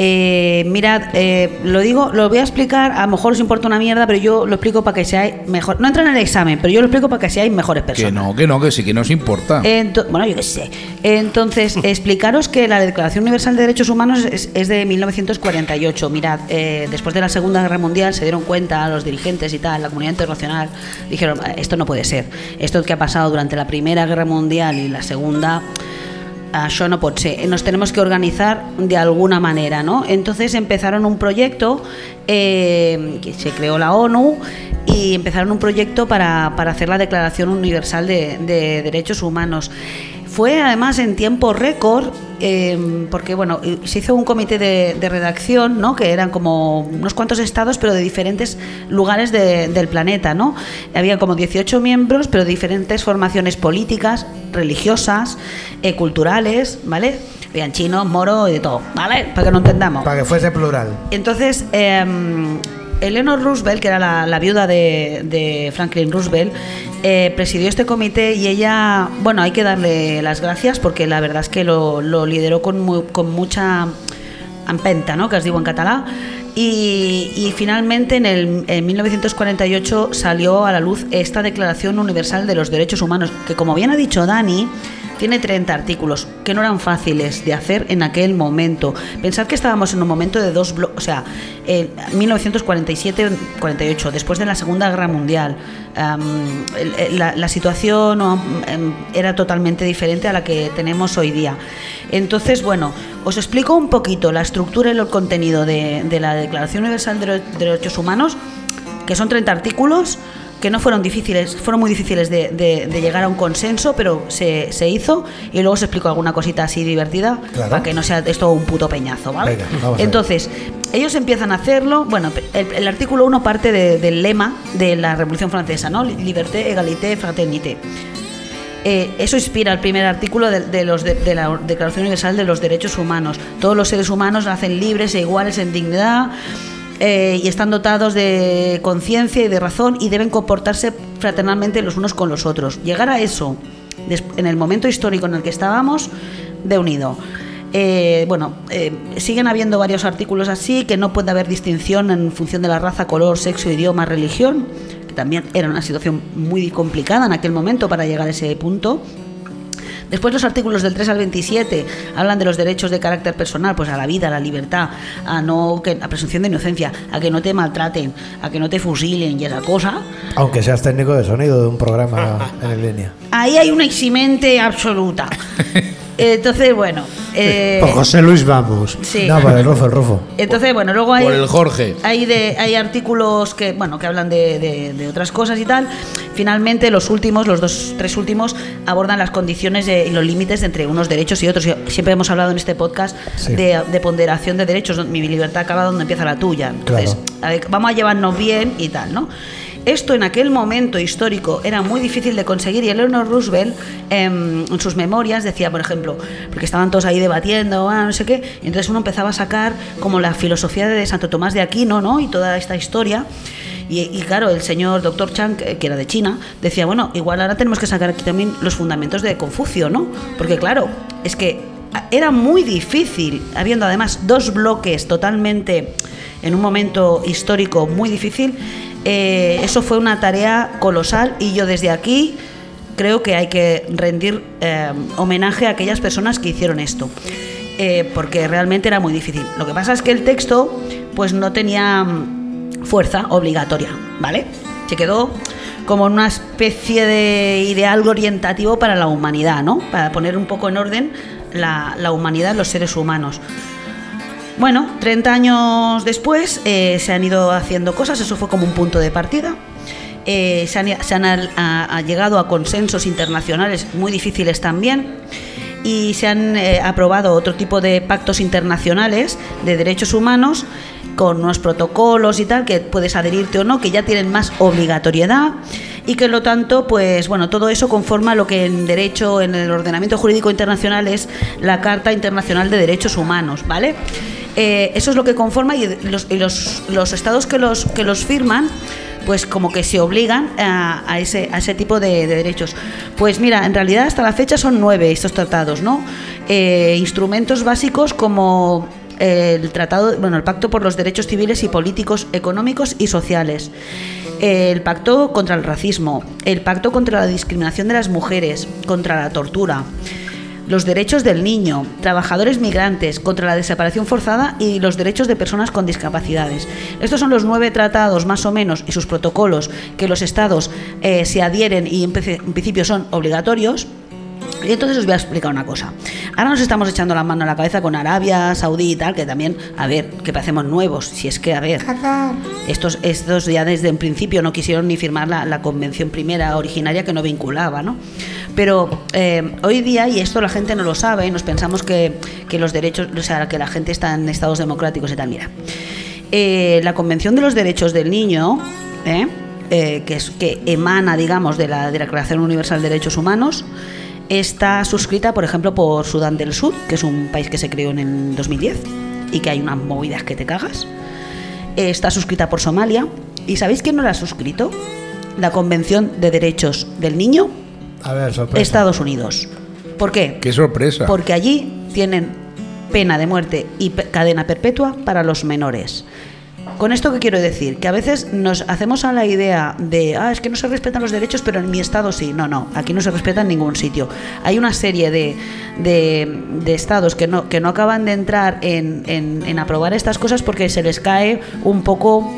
Eh, mirad, eh, lo digo, lo voy a explicar, a lo mejor os importa una mierda, pero yo lo explico para que seáis mejor. No entra en el examen, pero yo lo explico para que seáis mejores Que personas. no, que no, que sí, que nos importa. Ento- bueno, yo qué sé. Entonces, explicaros que la Declaración Universal de Derechos Humanos es, es de 1948. Mirad, eh, después de la Segunda Guerra Mundial se dieron cuenta los dirigentes y tal, la comunidad internacional, dijeron, "Eh, esto no puede ser. Esto que ha pasado durante la Primera Guerra Mundial y la Segunda... Això no pot. Nos tenemos que organizar de alguna manera, ¿no? Entonces empezaron un proyecto eh, que se creó la ONU y empezaron un proyecto para, para hacer la Declaración Universal de Derechos Humanos. Fue además en tiempo récord, eh, porque bueno, se hizo un comité de, de redacción, ¿no? que eran como unos cuantos estados, pero de diferentes lugares de- del planeta. ¿no? Había como 18 miembros, pero de diferentes formaciones políticas, religiosas, eh, culturales, ¿vale? Habían chinos, moros y de todo, ¿vale? Para que no entendamos. Para que fuese plural. Entonces, eh, Eleanor Roosevelt, que era la, la viuda de, de Franklin Roosevelt, eh, presidió este comité y ella, bueno, hay que darle las gracias porque la verdad es que lo, lo lideró con, mu- con mucha empenta, ¿no? que os digo en catalán. Y, y finalmente en, el, en 1948 salió a la luz esta Declaración Universal de los Derechos Humanos, que como bien ha dicho Dani, tiene 30 artículos que no eran fáciles de hacer en aquel momento. Pensad que estábamos en un momento de dos bloques, o sea, en 1947-48, después de la Segunda Guerra Mundial. el- la, situación em, era totalmente diferente a la que tenemos hoy día. Entonces, bueno, os explico un poquito la estructura y el contenido de, de la Declaración Universal de Derechos Humanos, que son 30 artículos que no fueron difíciles, fueron muy difíciles de, de- de llegar a un consenso, pero se, se hizo y luego os explico alguna cosita así divertida Claro. para que no sea esto un puto peñazo, ¿vale? Venga. Entonces, ellos empiezan a hacerlo, bueno, el, el artículo 1 parte de- del lema de la Revolución Francesa, ¿no? Liberté, égalité, fraternité. Eh, eso inspira el primer artículo de, de los de, de la Declaración Universal de los Derechos Humanos. Todos los seres humanos nacen libres e iguales en dignidad eh, y están dotados de conciencia y de razón y deben comportarse fraternalmente los unos con los otros. Llegar a eso en el momento histórico en el que estábamos, de unido. Eh, bueno, eh, siguen habiendo varios artículos así, que no puede haber distinción en función de la raza, color, sexo, idioma, religión, que también era una situación muy complicada en aquel momento para llegar a ese punto. Después los artículos del 3 al 27 hablan de los derechos de carácter personal, pues a la vida, a la libertad, a no que a presunción de inocencia, a que no te maltraten, a que no te fusilen y esa cosa. Aunque seas técnico de sonido de un programa en línea. Ahí hay una eximente absoluta. Entonces, bueno, eh, Por José Luis vamos. sí. No, por el rufo, el rufo. Entonces, bueno, luego hay, Por el Jorge. hay, de, hay artículos que, bueno, que hablan de, de- de otras cosas y tal. Finalmente, los últimos, los dos, tres últimos, abordan las condiciones de- y los límites entre unos derechos y otros. Siempre hemos hablado en este podcast Sí. de, de ponderación de derechos. Mi libertad acaba donde empieza la tuya. Entonces, Claro. a ver, vamos a llevarnos bien y tal, ¿no? Esto en aquel momento histórico era muy difícil de conseguir y Eleanor Roosevelt em, en sus memorias decía, por ejemplo, porque estaban todos ahí debatiendo, ah, no sé qué, y entonces uno empezaba a sacar como la filosofía de Santo Tomás de Aquino, ¿no? Y toda esta historia. Y, y claro, el señor doctor Chang, que que era de China, decía, bueno, igual ahora tenemos que sacar aquí también los fundamentos de Confucio, ¿no? Porque claro, es que era muy difícil, habiendo además dos bloques totalmente en un momento histórico muy difícil, eh, eso fue una tarea colosal y yo desde aquí creo que hay que rendir eh, homenaje a aquellas personas que hicieron esto, eh, porque realmente era muy difícil. Lo que pasa es que el texto pues no tenía mm, fuerza obligatoria, ¿vale? Se quedó como una especie de ideal orientativo para la humanidad, ¿no? Para poner un poco en orden la, la humanidad, los seres humanos. Bueno, 30 años después eh, se han ido haciendo cosas, eso fue como un punto de partida. Eh, se han, llegado a consensos internacionales muy difíciles también y se han eh, aprobado otro tipo de pactos internacionales de derechos humanos con unos protocolos y tal que puedes adherirte o no, que ya tienen más obligatoriedad y que lo tanto, pues bueno, todo eso conforma lo que en derecho, en el ordenamiento jurídico internacional es la Carta Internacional de Derechos Humanos, ¿vale? Eh, eso es lo que conforma y los, y los, los estados que los, que los firman pues como que se obligan a, ese, a ese tipo de, de derechos. Pues mira, en realidad hasta la fecha son nueve estos tratados, ¿no? Eh, instrumentos básicos como el tratado, bueno, el Pacto por los Derechos Civiles y Políticos, Económicos y Sociales, el Pacto contra el Racismo, el Pacto contra la Discriminación de las Mujeres, contra la tortura, los derechos del niño, trabajadores migrantes, contra la desaparición forzada y los derechos de personas con discapacidades. Estos son los nueve tratados más o menos y sus protocolos que los estados eh, se adhieren y en, princi- en principio son obligatorios. Y entonces os voy a explicar una cosa. Ahora nos estamos echando la mano a la cabeza con Arabia Saudí y tal, que también, a ver, que parecemos nuevos. Si es que, a ver, estos, estos ya desde en principio no quisieron ni firmar la, la convención primera originaria que no vinculaba, ¿no? Pero eh, hoy día, y esto la gente no lo sabe, y nos pensamos que, que los derechos, o sea, que la gente está en estados democráticos y tal, mira. Eh, la Convención de los Derechos del Niño, ¿eh? Eh, que, es, que emana, digamos, de la Declaración Universal de Derechos Humanos, está suscrita, por ejemplo, por Sudán del Sur, que es un país que se creó en el 2010 y que hay unas movidas que te cagas. Está suscrita por Somalia. ¿Y sabéis quién no la ha suscrito? La Convención de Derechos del Niño, A ver, sorpresa. Estados Unidos. ¿Por qué? Qué sorpresa. Porque allí tienen pena de muerte y pe- cadena perpetua para los menores. Con esto qué quiero decir, que a veces nos hacemos a la idea de, ah, es que no se respetan los derechos, pero en mi estado sí. No, no, aquí no se respeta en ningún sitio. Hay una serie de, de- de estados que no, que no acaban de entrar en, en- en aprobar estas cosas porque se les cae un poco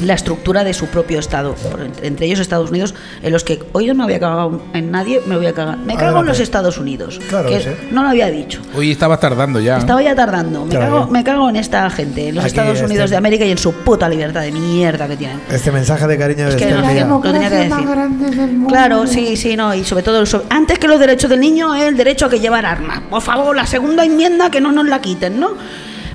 la estructura de su propio estado, entre- ellos Estados Unidos, en los que hoy no me había cagado en nadie, me voy a cagar. Me cago en los Estados Unidos, Claro que que sí. no lo había dicho. Hoy estaba tardando ya. Estaba ya tardando. Me, Claro. cago, me cago en esta gente, en los Aquí Estados este- Unidos de América y en su puta libertad de mierda que tienen. Este mensaje de cariño de Es que Esther lo, Mira. lo tenía que decir. Claro, sí, sí, no. Y sobre todo, antes que los derechos del niño, el derecho a que llevar armas. Por favor, la segunda enmienda que no nos la quiten, ¿no?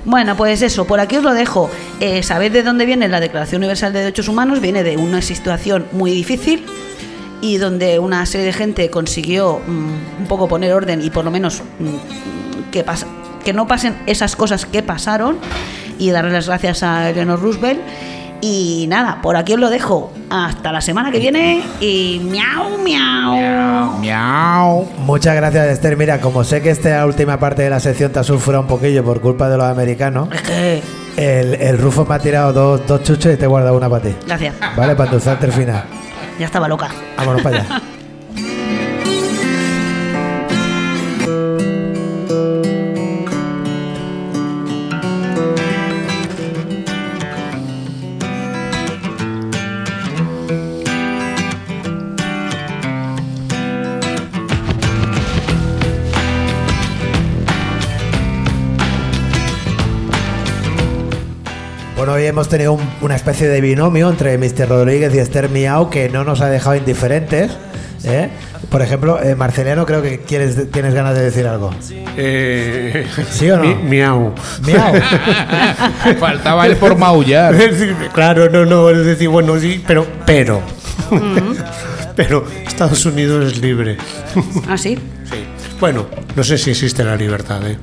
Bueno, pues eso, por aquí os lo dejo. Eh, ¿Sabéis de dónde viene la Declaración Universal de Derechos Humanos? Viene de una situación muy difícil y donde una serie de gente consiguió mm, un poco poner orden y por lo menos mm, que, que no pasen esas cosas que pasaron y darle las gracias a Eleanor Roosevelt. Y nada, por aquí os lo dejo. Hasta la semana que viene y miau, miau. Miau. Muchas gracias, Esther. Mira, como sé que esta última parte de la sección te ha sufrido un poquillo por culpa de los americanos, Es que. el, el Rufo me ha tirado dos, dos chuches y te he guardado una para ti. Gracias. ¿Vale? Para endulzarte el final. Ya estaba loca. Vámonos para allá. Bueno, hoy hemos tenido un- una especie de binomio entre Mr. Rodríguez y Esther Miau que no nos ha dejado indiferentes. ¿eh? Por ejemplo, eh, Marceliano, creo que quieres, tienes ganas de decir algo. Eh, ¿Sí o no? mi- miau. Miau. Faltaba el por maullar. Claro, no, no, es decir, bueno, sí, pero, pero, pero Estados Unidos es libre. ¿Ah, sí? Sí. Bueno, no sé si existe la libertad, ¿eh?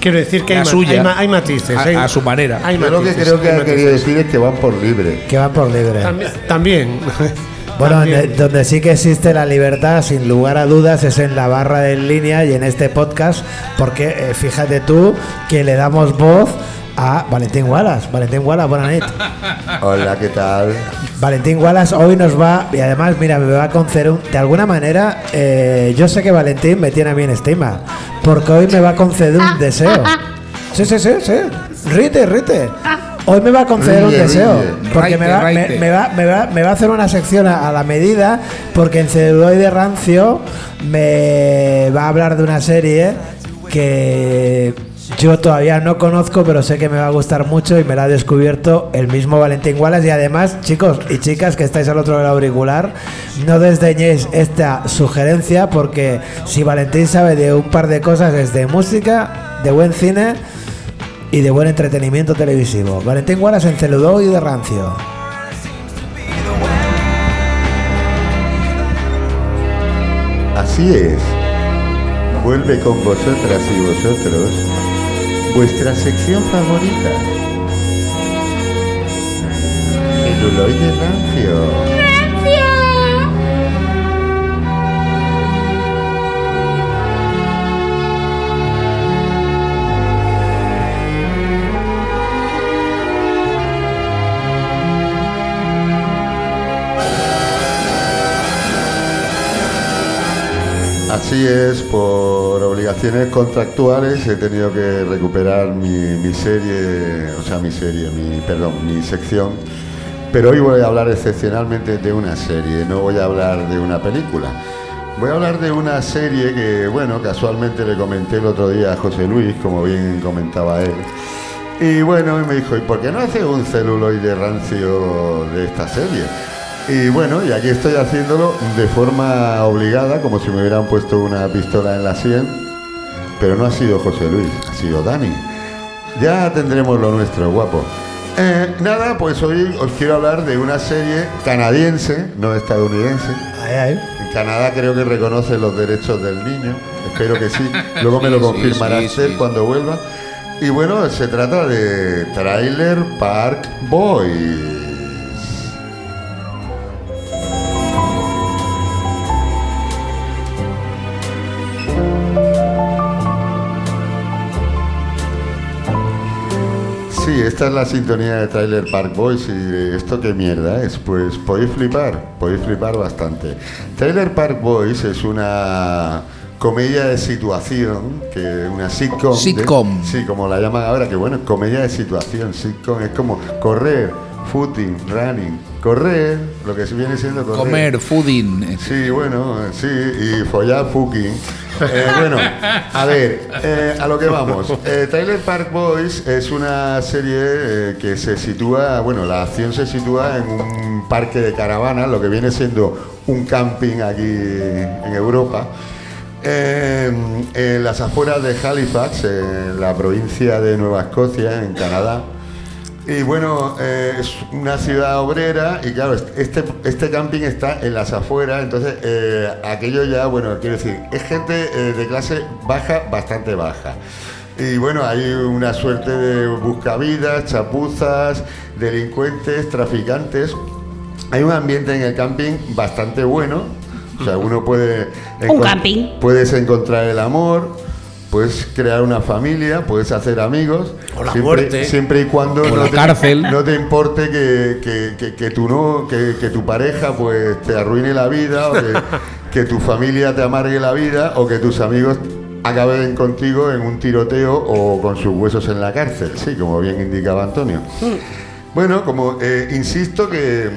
Quiero decir que La hay, ma- suya. hay ma- hay matices. A- hay- a su manera. Hay Yo lo que matices, creo que hay ha querido decir es que van por libre. que van por libre. También. también. Bueno, También. donde, donde sí que existe la libertad, sin lugar a dudas, es en la barra de en línea y en este podcast, porque eh, fíjate tú que le damos voz a Valentín Wallace. Valentín Wallace, buenas noches. Hola, ¿qué tal? Valentín Wallace hoy nos va, y además, mira, me va a conceder un. De alguna manera, eh, yo sé que Valentín me tiene a mí en estima, porque hoy me va a conceder un deseo. Sí, sí, sí, sí. Rite, rite. Hoy me va a conceder un deseo. Porque me, Raite, va, me- raite. me va, me, va, me va a hacer una sección a, a la medida, porque en celuloide rancio me va a hablar de una serie que Yo todavía no conozco, pero sé que me va a gustar mucho y me la ha descubierto el mismo Valentín Wallace. Y además, chicos y chicas que estáis al otro del auricular, no desdeñéis esta sugerencia porque si Valentín sabe de un par de cosas es de música, de buen cine y de buen entretenimiento televisivo. Valentín Wallace en Celudó y de Rancio. Así es. Vuelve con vosotras y vosotros vuestra sección favorita. Celuloide rancio. Así es, por obligaciones contractuales he tenido que recuperar mi, serie, o sea, mi serie, mi, perdón, mi sección. Pero hoy voy a hablar excepcionalmente de una serie, no voy a hablar de una película. Voy a hablar de una serie que, bueno, casualmente le comenté el otro día a José Luis, como bien comentaba él. Y bueno, y me dijo, ¿y por qué no hace un celuloide rancio de esta serie? Y bueno, y aquí estoy haciéndolo de forma obligada, como si me hubieran puesto una pistola en la sien, pero no ha sido José Luis, ha sido Dani. Ya tendremos lo nuestro, guapo. Eh, nada, pues hoy os quiero hablar de una serie canadiense, no estadounidense. Ay, ay. En Canadá creo que reconoce los derechos del niño, espero que sí. Luego me lo sí, confirmará sí, usted sí. cuando vuelva. Y bueno, se trata de Trailer Park Boys. Esta es la sintonía de Trailer Park Boys y esto qué mierda es. Pues podéis flipar, podéis flipar bastante. Trailer Park Boys es una comedia de situación, que una sitcom. de- Sitcom. sí, como la llaman ahora, que bueno, comedia de situación, sitcom es como correr, footing, running, correr, lo que viene siendo correr. Comer, fooding. Sí, bueno, sí, y follar fucking. Eh, bueno, a ver, eh, a lo que vamos. Eh, Trailer Park Boys es una serie eh, que se sitúa, bueno, la acción se sitúa en un parque de caravanas, lo que viene siendo un camping aquí en Europa. En las afueras de Halifax, en la provincia de Nueva Escocia, en Canadá. Y bueno, eh, es una ciudad obrera y claro, este, este camping está en las afueras, entonces eh, aquello ya, bueno, quiero decir, es gente eh, de clase baja, bastante baja. Y bueno, hay una suerte de buscavidas, chapuzas, delincuentes, traficantes. Hay un ambiente en el camping bastante bueno. O sea, uno puede... Un camping. Puedes encontrar el amor, puedes crear una familia, puedes hacer amigos. O la siempre, muerte. Siempre y cuando O no, la te, cárcel. no te importe que, que, que- que tu no, que, que tu pareja pues te arruine la vida, o que, que tu familia te amargue la vida, o que tus amigos acaben contigo en un tiroteo o con sus huesos en la cárcel, sí, como bien indicaba Antonio. Bueno, como eh, insisto que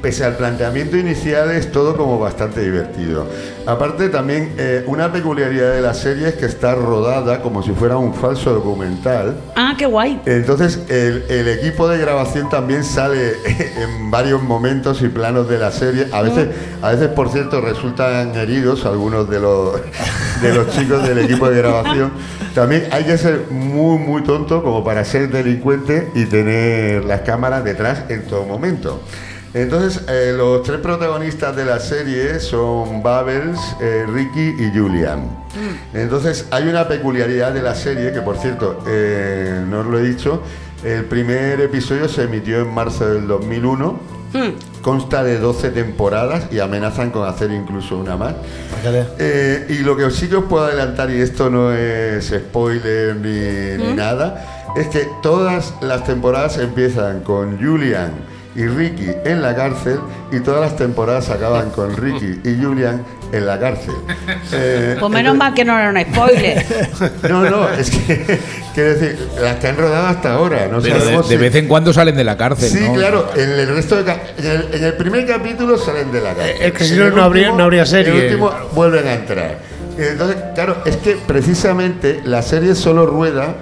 pese al planteamiento inicial es todo como bastante divertido. Aparte también eh, una peculiaridad de la serie es que está rodada como si fuera un falso documental. Ah, qué guay. Entonces el, el equipo de grabación también sale en varios momentos y planos de la serie. A veces, a veces por cierto, resultan heridos algunos de los, de los chicos del equipo de grabación. También hay que ser muy, muy tonto como para ser delincuente y tener las cámaras detrás en todo momento. Entonces, eh, los tres protagonistas de la serie son Babels, eh, Ricky y Julian. Entonces, hay una peculiaridad de la serie que, por cierto, eh, no os lo he dicho, el primer episodio se emitió en marzo del 2001. Consta de 12 temporadas y amenazan con hacer incluso una más. Eh, y lo que sí que os puedo adelantar, y esto no es spoiler ni, ni nada, es que todas las temporadas empiezan con Julian y Ricky en la cárcel y todas las temporadas acaban con Ricky y Julian en la cárcel. Eh, Pues menos mal que no era un spoiler. no, no, es que quiero decir, las que han rodado hasta ahora, no Pero de, sabemos de si- vez en cuando salen de la cárcel. Sí, ¿no? claro, en el resto de en el, en el primer capítulo salen de la cárcel. Es que si no, no habría- no habría serie. En el último vuelven a entrar. Entonces, claro, es que precisamente la serie solo rueda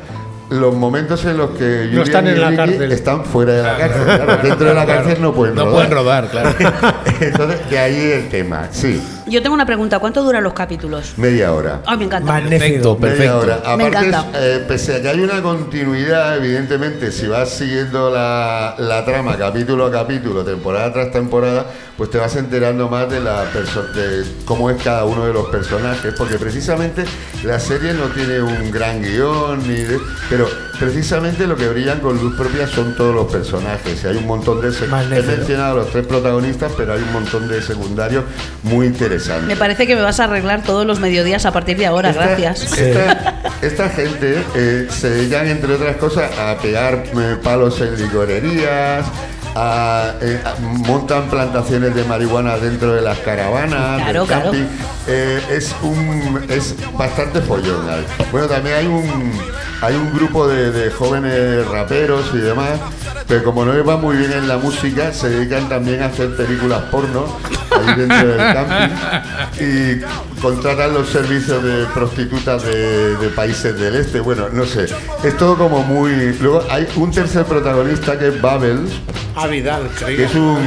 los momentos en los que Julian están y en la Ricky cárcel. están fuera de la cárcel. Claro, dentro de la cárcel no pueden No rodar. pueden rodar, claro. Entonces, de ahí el tema. Sí, Yo tengo una pregunta, ¿cuánto duran los capítulos? media hora. Ay, me encanta. Magnífico. Perfecto, Media hora. Me Aparte, encanta. eh, pese a que hay una continuidad, evidentemente, si vas siguiendo la, la trama capítulo a capítulo, temporada tras temporada, pues te vas enterando más de, la perso- de cómo es cada uno de los personajes, porque precisamente la serie no tiene un gran guion, ni de- pero precisamente lo que brillan con luz propia son todos los personajes. Y hay un montón de... He mencionado a los tres protagonistas, pero hay un montón de secundarios muy interesantes. Me parece que me vas a arreglar todos los mediodías a partir de ahora, Esta- gracias. Esta, esta gente eh, se dedican, entre otras cosas, a pegar eh, palos en licorerías, a, eh, a- montan plantaciones de marihuana dentro de las caravanas, Claro, del claro. camping. Eh, es un es bastante follón. ahí. Bueno, también hay un hay un grupo de, de jóvenes raperos y demás, pero como no les va muy bien en la música, se dedican también a hacer películas porno ahí dentro del camping y contratan los servicios de prostitutas de, de países del este. Bueno, no sé, es todo como muy. Luego hay un tercer protagonista que es Babel, A Vidal, que creo. es un,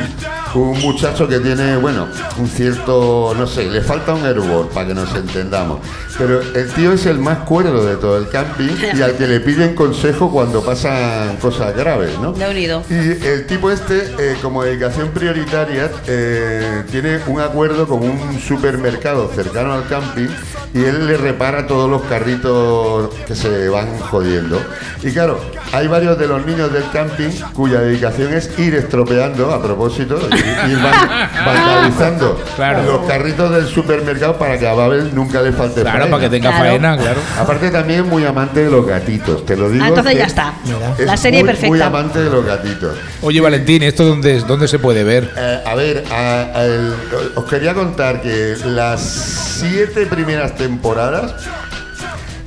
un muchacho que tiene, bueno, un cierto, no sé, le falta un hervor para que nos entendamos. Pero el tío es el más cuerdo de todo el camping y al que le piden consejo cuando pasan cosas graves, ¿no? De unido. Y el tipo este, eh, como dedicación prioritaria, eh, tiene un acuerdo con un supermercado cercano al camping y él le repara todos los carritos que se van jodiendo. Y claro, hay varios de los niños del camping cuya dedicación es ir estropeando, a propósito, ir, ir van- vandalizando Claro. los carritos del supermercado para que a Babel nunca le falte Claro, faena. para que tenga Claro. faena, claro. Aparte también muy amante de los gatitos, te lo digo. Ah, entonces ya está. es La serie muy, perfecta. Muy amante de los gatitos. Oye, Valentín, ¿esto dónde, es- dónde se puede ver? Eh, a ver, a- a el- os quería contar que las siete primeras temporadas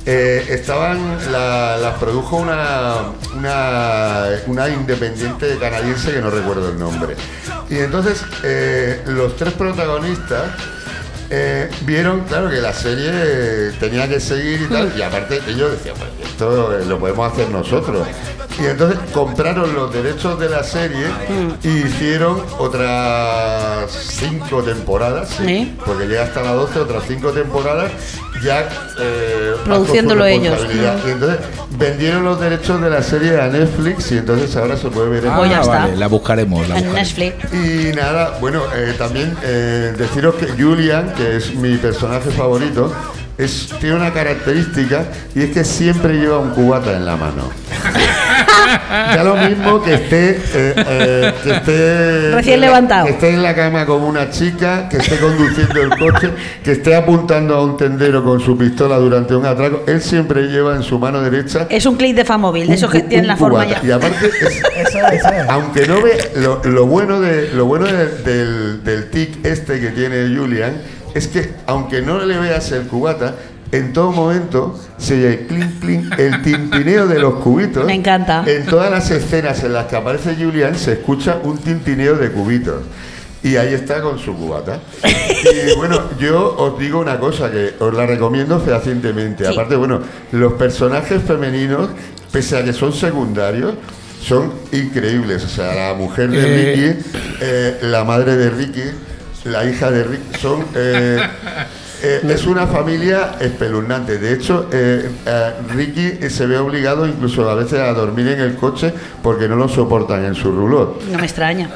eh, estaban, la- las produjo una, una, independiente canadiense que no recuerdo el nombre. Y entonces eh, los tres protagonistas eh, vieron, claro, que la serie tenía que seguir y tal, y aparte ellos decían, pues esto lo podemos hacer nosotros. Y entonces compraron los derechos de la serie y hicieron otras cinco temporadas, sí, porque llega hasta las 12, otras cinco temporadas, ya eh, Produciéndolo ellos. responsabilidad. Y entonces vendieron los derechos de la serie a Netflix y entonces ahora se puede ver en ya está. vale, la buscaremos. La En buscaremos. Netflix. y nada, bueno, eh, también eh, deciros que Julian, que es mi personaje favorito, es, tiene una característica y es que siempre lleva un cubata en la mano. Da lo mismo que esté, eh, eh, que esté Recién la- levantado. que esté en la cama con una chica, que esté conduciendo el coche, que esté apuntando a un tendero con su pistola durante un atraco. Él siempre lleva en su mano derecha Es un clic de Famóvil, de esos que tienen la forma cubata. ya. Y aparte es, Eso es, eso es. aunque no ve lo, lo bueno de lo bueno de- del, del tic este que tiene Julian es que aunque no le veas el cubata en todo momento se oye el clink clink el tintineo de los cubitos Me encanta. en todas las escenas en las que aparece Julian se escucha un tintineo de cubitos y ahí está con su cubata. Y bueno, yo os digo una cosa que os la recomiendo fehacientemente. Sí. Aparte, bueno, los personajes femeninos, pese a que son secundarios, son increíbles. O sea, la mujer de Eh. Ricky, eh, la madre de Ricky, la hija de Ricky, son... eh, eh, es una familia espeluznante. De hecho, eh, eh, Ricky se ve obligado incluso a veces a dormir en el coche porque no lo soportan en su rulot. No me extraña.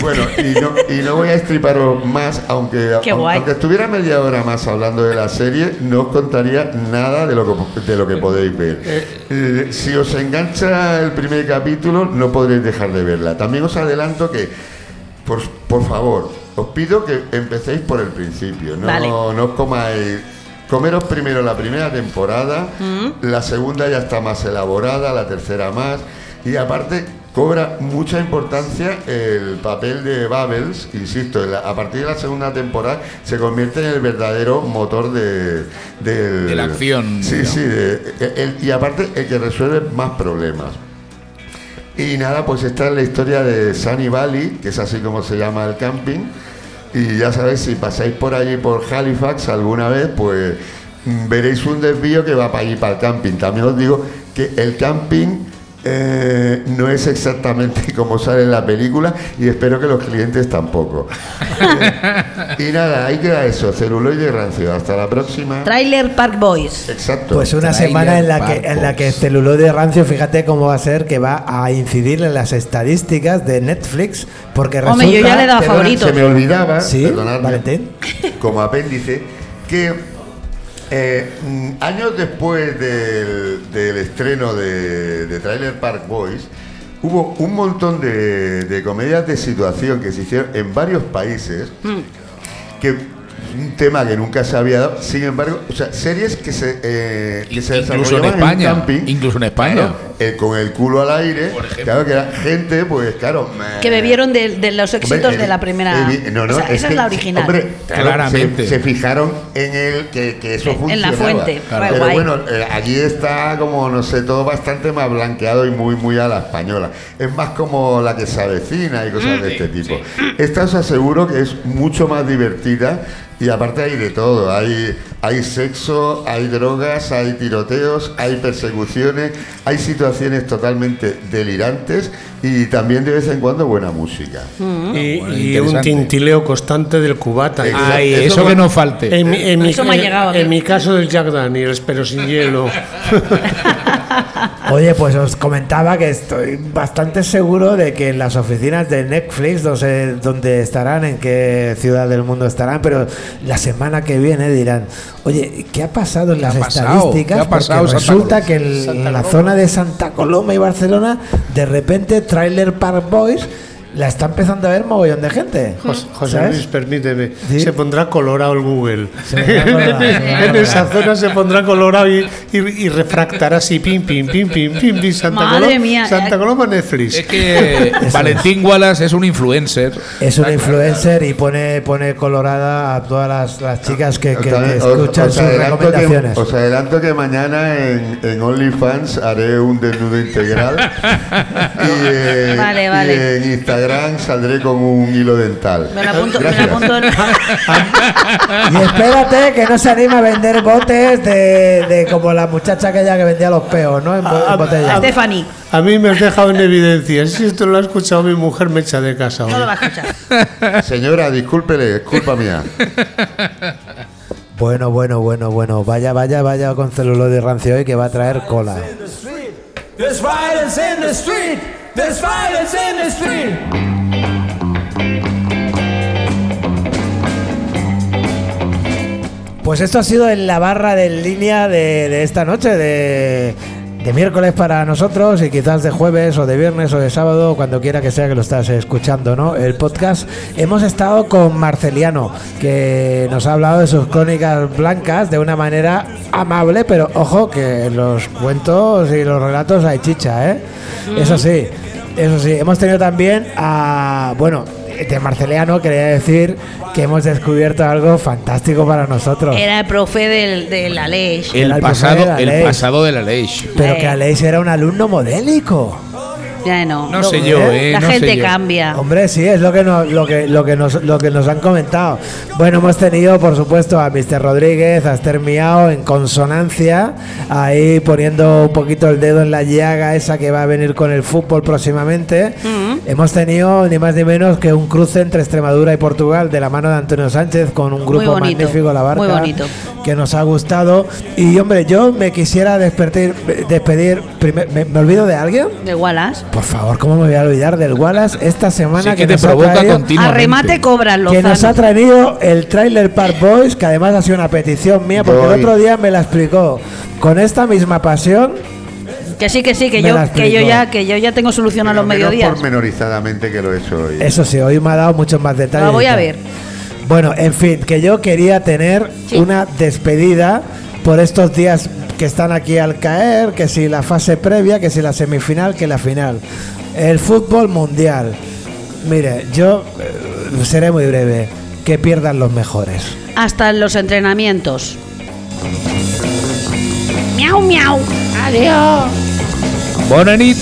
Bueno, y no, y no voy a estriparos más, aunque, aunque estuviera media hora más hablando de la serie, no os contaría nada de lo que, de lo que podéis ver. Si os engancha el primer capítulo, no podréis dejar de verla. También os adelanto que, por, por favor, os pido que empecéis por el principio. No, Vale. no os comáis. Comeros primero la primera temporada, Mm. la segunda ya está más elaborada, la tercera más. Y aparte, cobra mucha importancia el papel de Bubbles, insisto, a partir de la segunda temporada se convierte en el verdadero motor de, del- De la acción, Sí, digamos. sí, de- el- y aparte el que resuelve más problemas. Y nada, pues esta es la historia de Sunny Valley, que es así como se llama el camping. Y ya sabéis, si pasáis por allí por Halifax alguna vez, pues mm, veréis un desvío que va para allí, para el camping. También os digo que el camping eh, no es exactamente como sale en la película y espero que los clientes tampoco. y nada, ahí queda eso, celuloide rancio. Hasta la próxima. Trailer Park Boys. Exacto. Pues una Trailer semana en la que en la que celuloide rancio, fíjate cómo va a ser que va a incidir en las estadísticas de Netflix, porque resulta Hombre, yo ya le he dado Perdona, favoritos. Se me olvidaba, Sí, Valentín. como apéndice, que eh, mm, años después del, del estreno de, de Trailer Park Boys, hubo un montón de, de comedias de situación que se hicieron en varios países, Mm. que un tema que nunca se había dado, sin embargo, o sea, series que se, eh, que se Incluso en España, camping, incluso en España. claro, eh, con el culo al aire, claro que era gente, pues claro, Que bebieron de, de los éxitos Hombre, de la primera. no, no, o sea, esa es la original. Hombre, claro, Claramente. Se, se fijaron en el que, que eso En- en la funcionaba. fuente, Claro. Pero guay. bueno, eh, allí está como, no sé, todo bastante más blanqueado y muy, muy a la española. Es más como la que se avecina y cosas de este tipo. Esta os aseguro que es mucho más divertida y aparte hay de todo. Hay, hay sexo, hay drogas, hay tiroteos, hay persecuciones, hay situaciones totalmente delirantes y también de vez en cuando buena música. Y, Bueno, y un tintileo constante del cubata. Exacto. Ay, Eso que no falte. En, mi- en mi, Eso me ha llegado a mí. en mi caso del Jack Daniels, pero sin hielo. Oye, pues os comentaba que estoy bastante seguro de que en las oficinas de Netflix, no sé dónde estarán, en qué ciudad del mundo estarán, pero la semana que viene dirán, oye, ¿qué ha pasado en las ha pasado? estadísticas? ¿Qué ha pasado, Porque resulta que en, Santa la Coloma. zona de Santa Coloma y Barcelona, de repente Trailer Park Boys la está empezando a ver mogollón de gente. José, José. Luis, permíteme. Sí. Se pondrá colorado el Google. Colorado, en esa zona se pondrá colorado y, y, y refractará así, pim, pim, pim, pim, pim, pim. Santa Madre Coloma, mía, Santa eh. Coloma Netflix. Es que Valentín Wallace es un influencer. Es un influencer y pone, pone colorada a todas las, las chicas que, que- que También os- escuchan os sus adelanto que- recomendaciones. os adelanto que mañana en, en OnlyFans haré un desnudo integral. y, eh, Vale, y vale. en Instagram saldré con un hilo dental. Me lo apunto, me Gracias. lo apunto en- Y espérate que no se anima a vender botes de, de como la muchacha aquella que vendía los peos, ¿no? En, en botella. Stephanie. A mí me has dejado en evidencia. Si esto lo ha escuchado mi mujer, me echa de casa. No hoy. lo va a escuchar. Señora, discúlpele, es culpa mía. Bueno, bueno, bueno, bueno. Vaya, vaya, vaya con celuloide rancio hoy que va a traer cola. In the. Pues esto ha sido en la barra de línea de, esta noche, de, de miércoles para nosotros y quizás de jueves o de viernes o de sábado, cuando quiera que sea que lo estás escuchando, ¿no? El podcast. Hemos estado con Marceliano, que nos ha hablado de sus crónicas blancas de una manera amable, pero ojo que los cuentos y los relatos hay chicha, ¿eh? Eso sí, eso sí. Hemos tenido también a, bueno, de Marceliano quería decir que hemos descubierto algo fantástico para nosotros. Era el profe del, de la ley. El pasado, de la el ley. pasado de la ley. Pero Eh. que Aleix era un alumno modélico. Ya no. No sé yo, eh, La no sé gente yo. cambia. Hombre, sí, es lo que, nos, lo, que, lo, que nos, lo que nos han comentado. Bueno, hemos tenido, por supuesto, a Mr. Rodríguez, a Esther Miao en consonancia, ahí poniendo un poquito el dedo en la llaga esa que va a venir con el fútbol próximamente. Hemos tenido ni más ni menos que un cruce entre Extremadura y Portugal de la mano de Antonio Sánchez con un grupo bonito, magnífico, La Barca, muy bonito. que nos ha gustado. Y, hombre, yo me quisiera despedir, despedir primer- ¿me, me olvido de alguien? De Wallace. Por favor, ¿cómo me voy a olvidar del Wallace esta semana Sí, que que, te nos ha provoca traído, continuamente. A remate cobran los que nos ha traído el Trailer Park Boys, que además ha sido una petición mía, porque Voy. el otro día me la explicó con esta misma pasión. Que sí, que sí, que yo, que yo ya, que yo ya tengo solución a los mediodías. pormenorizadamente que lo he hecho hoy. Eso sí, hoy me ha dado muchos más detalles. La voy a ver. Bueno, en fin, que yo quería tener Sí. una despedida por estos días que están aquí al caer, que si la fase previa, que si la semifinal, que la final. El fútbol mundial. Mire, yo eh, seré muy breve. Que pierdan los mejores. Hasta en los entrenamientos. Miau, miau. Adiós. Bonanit.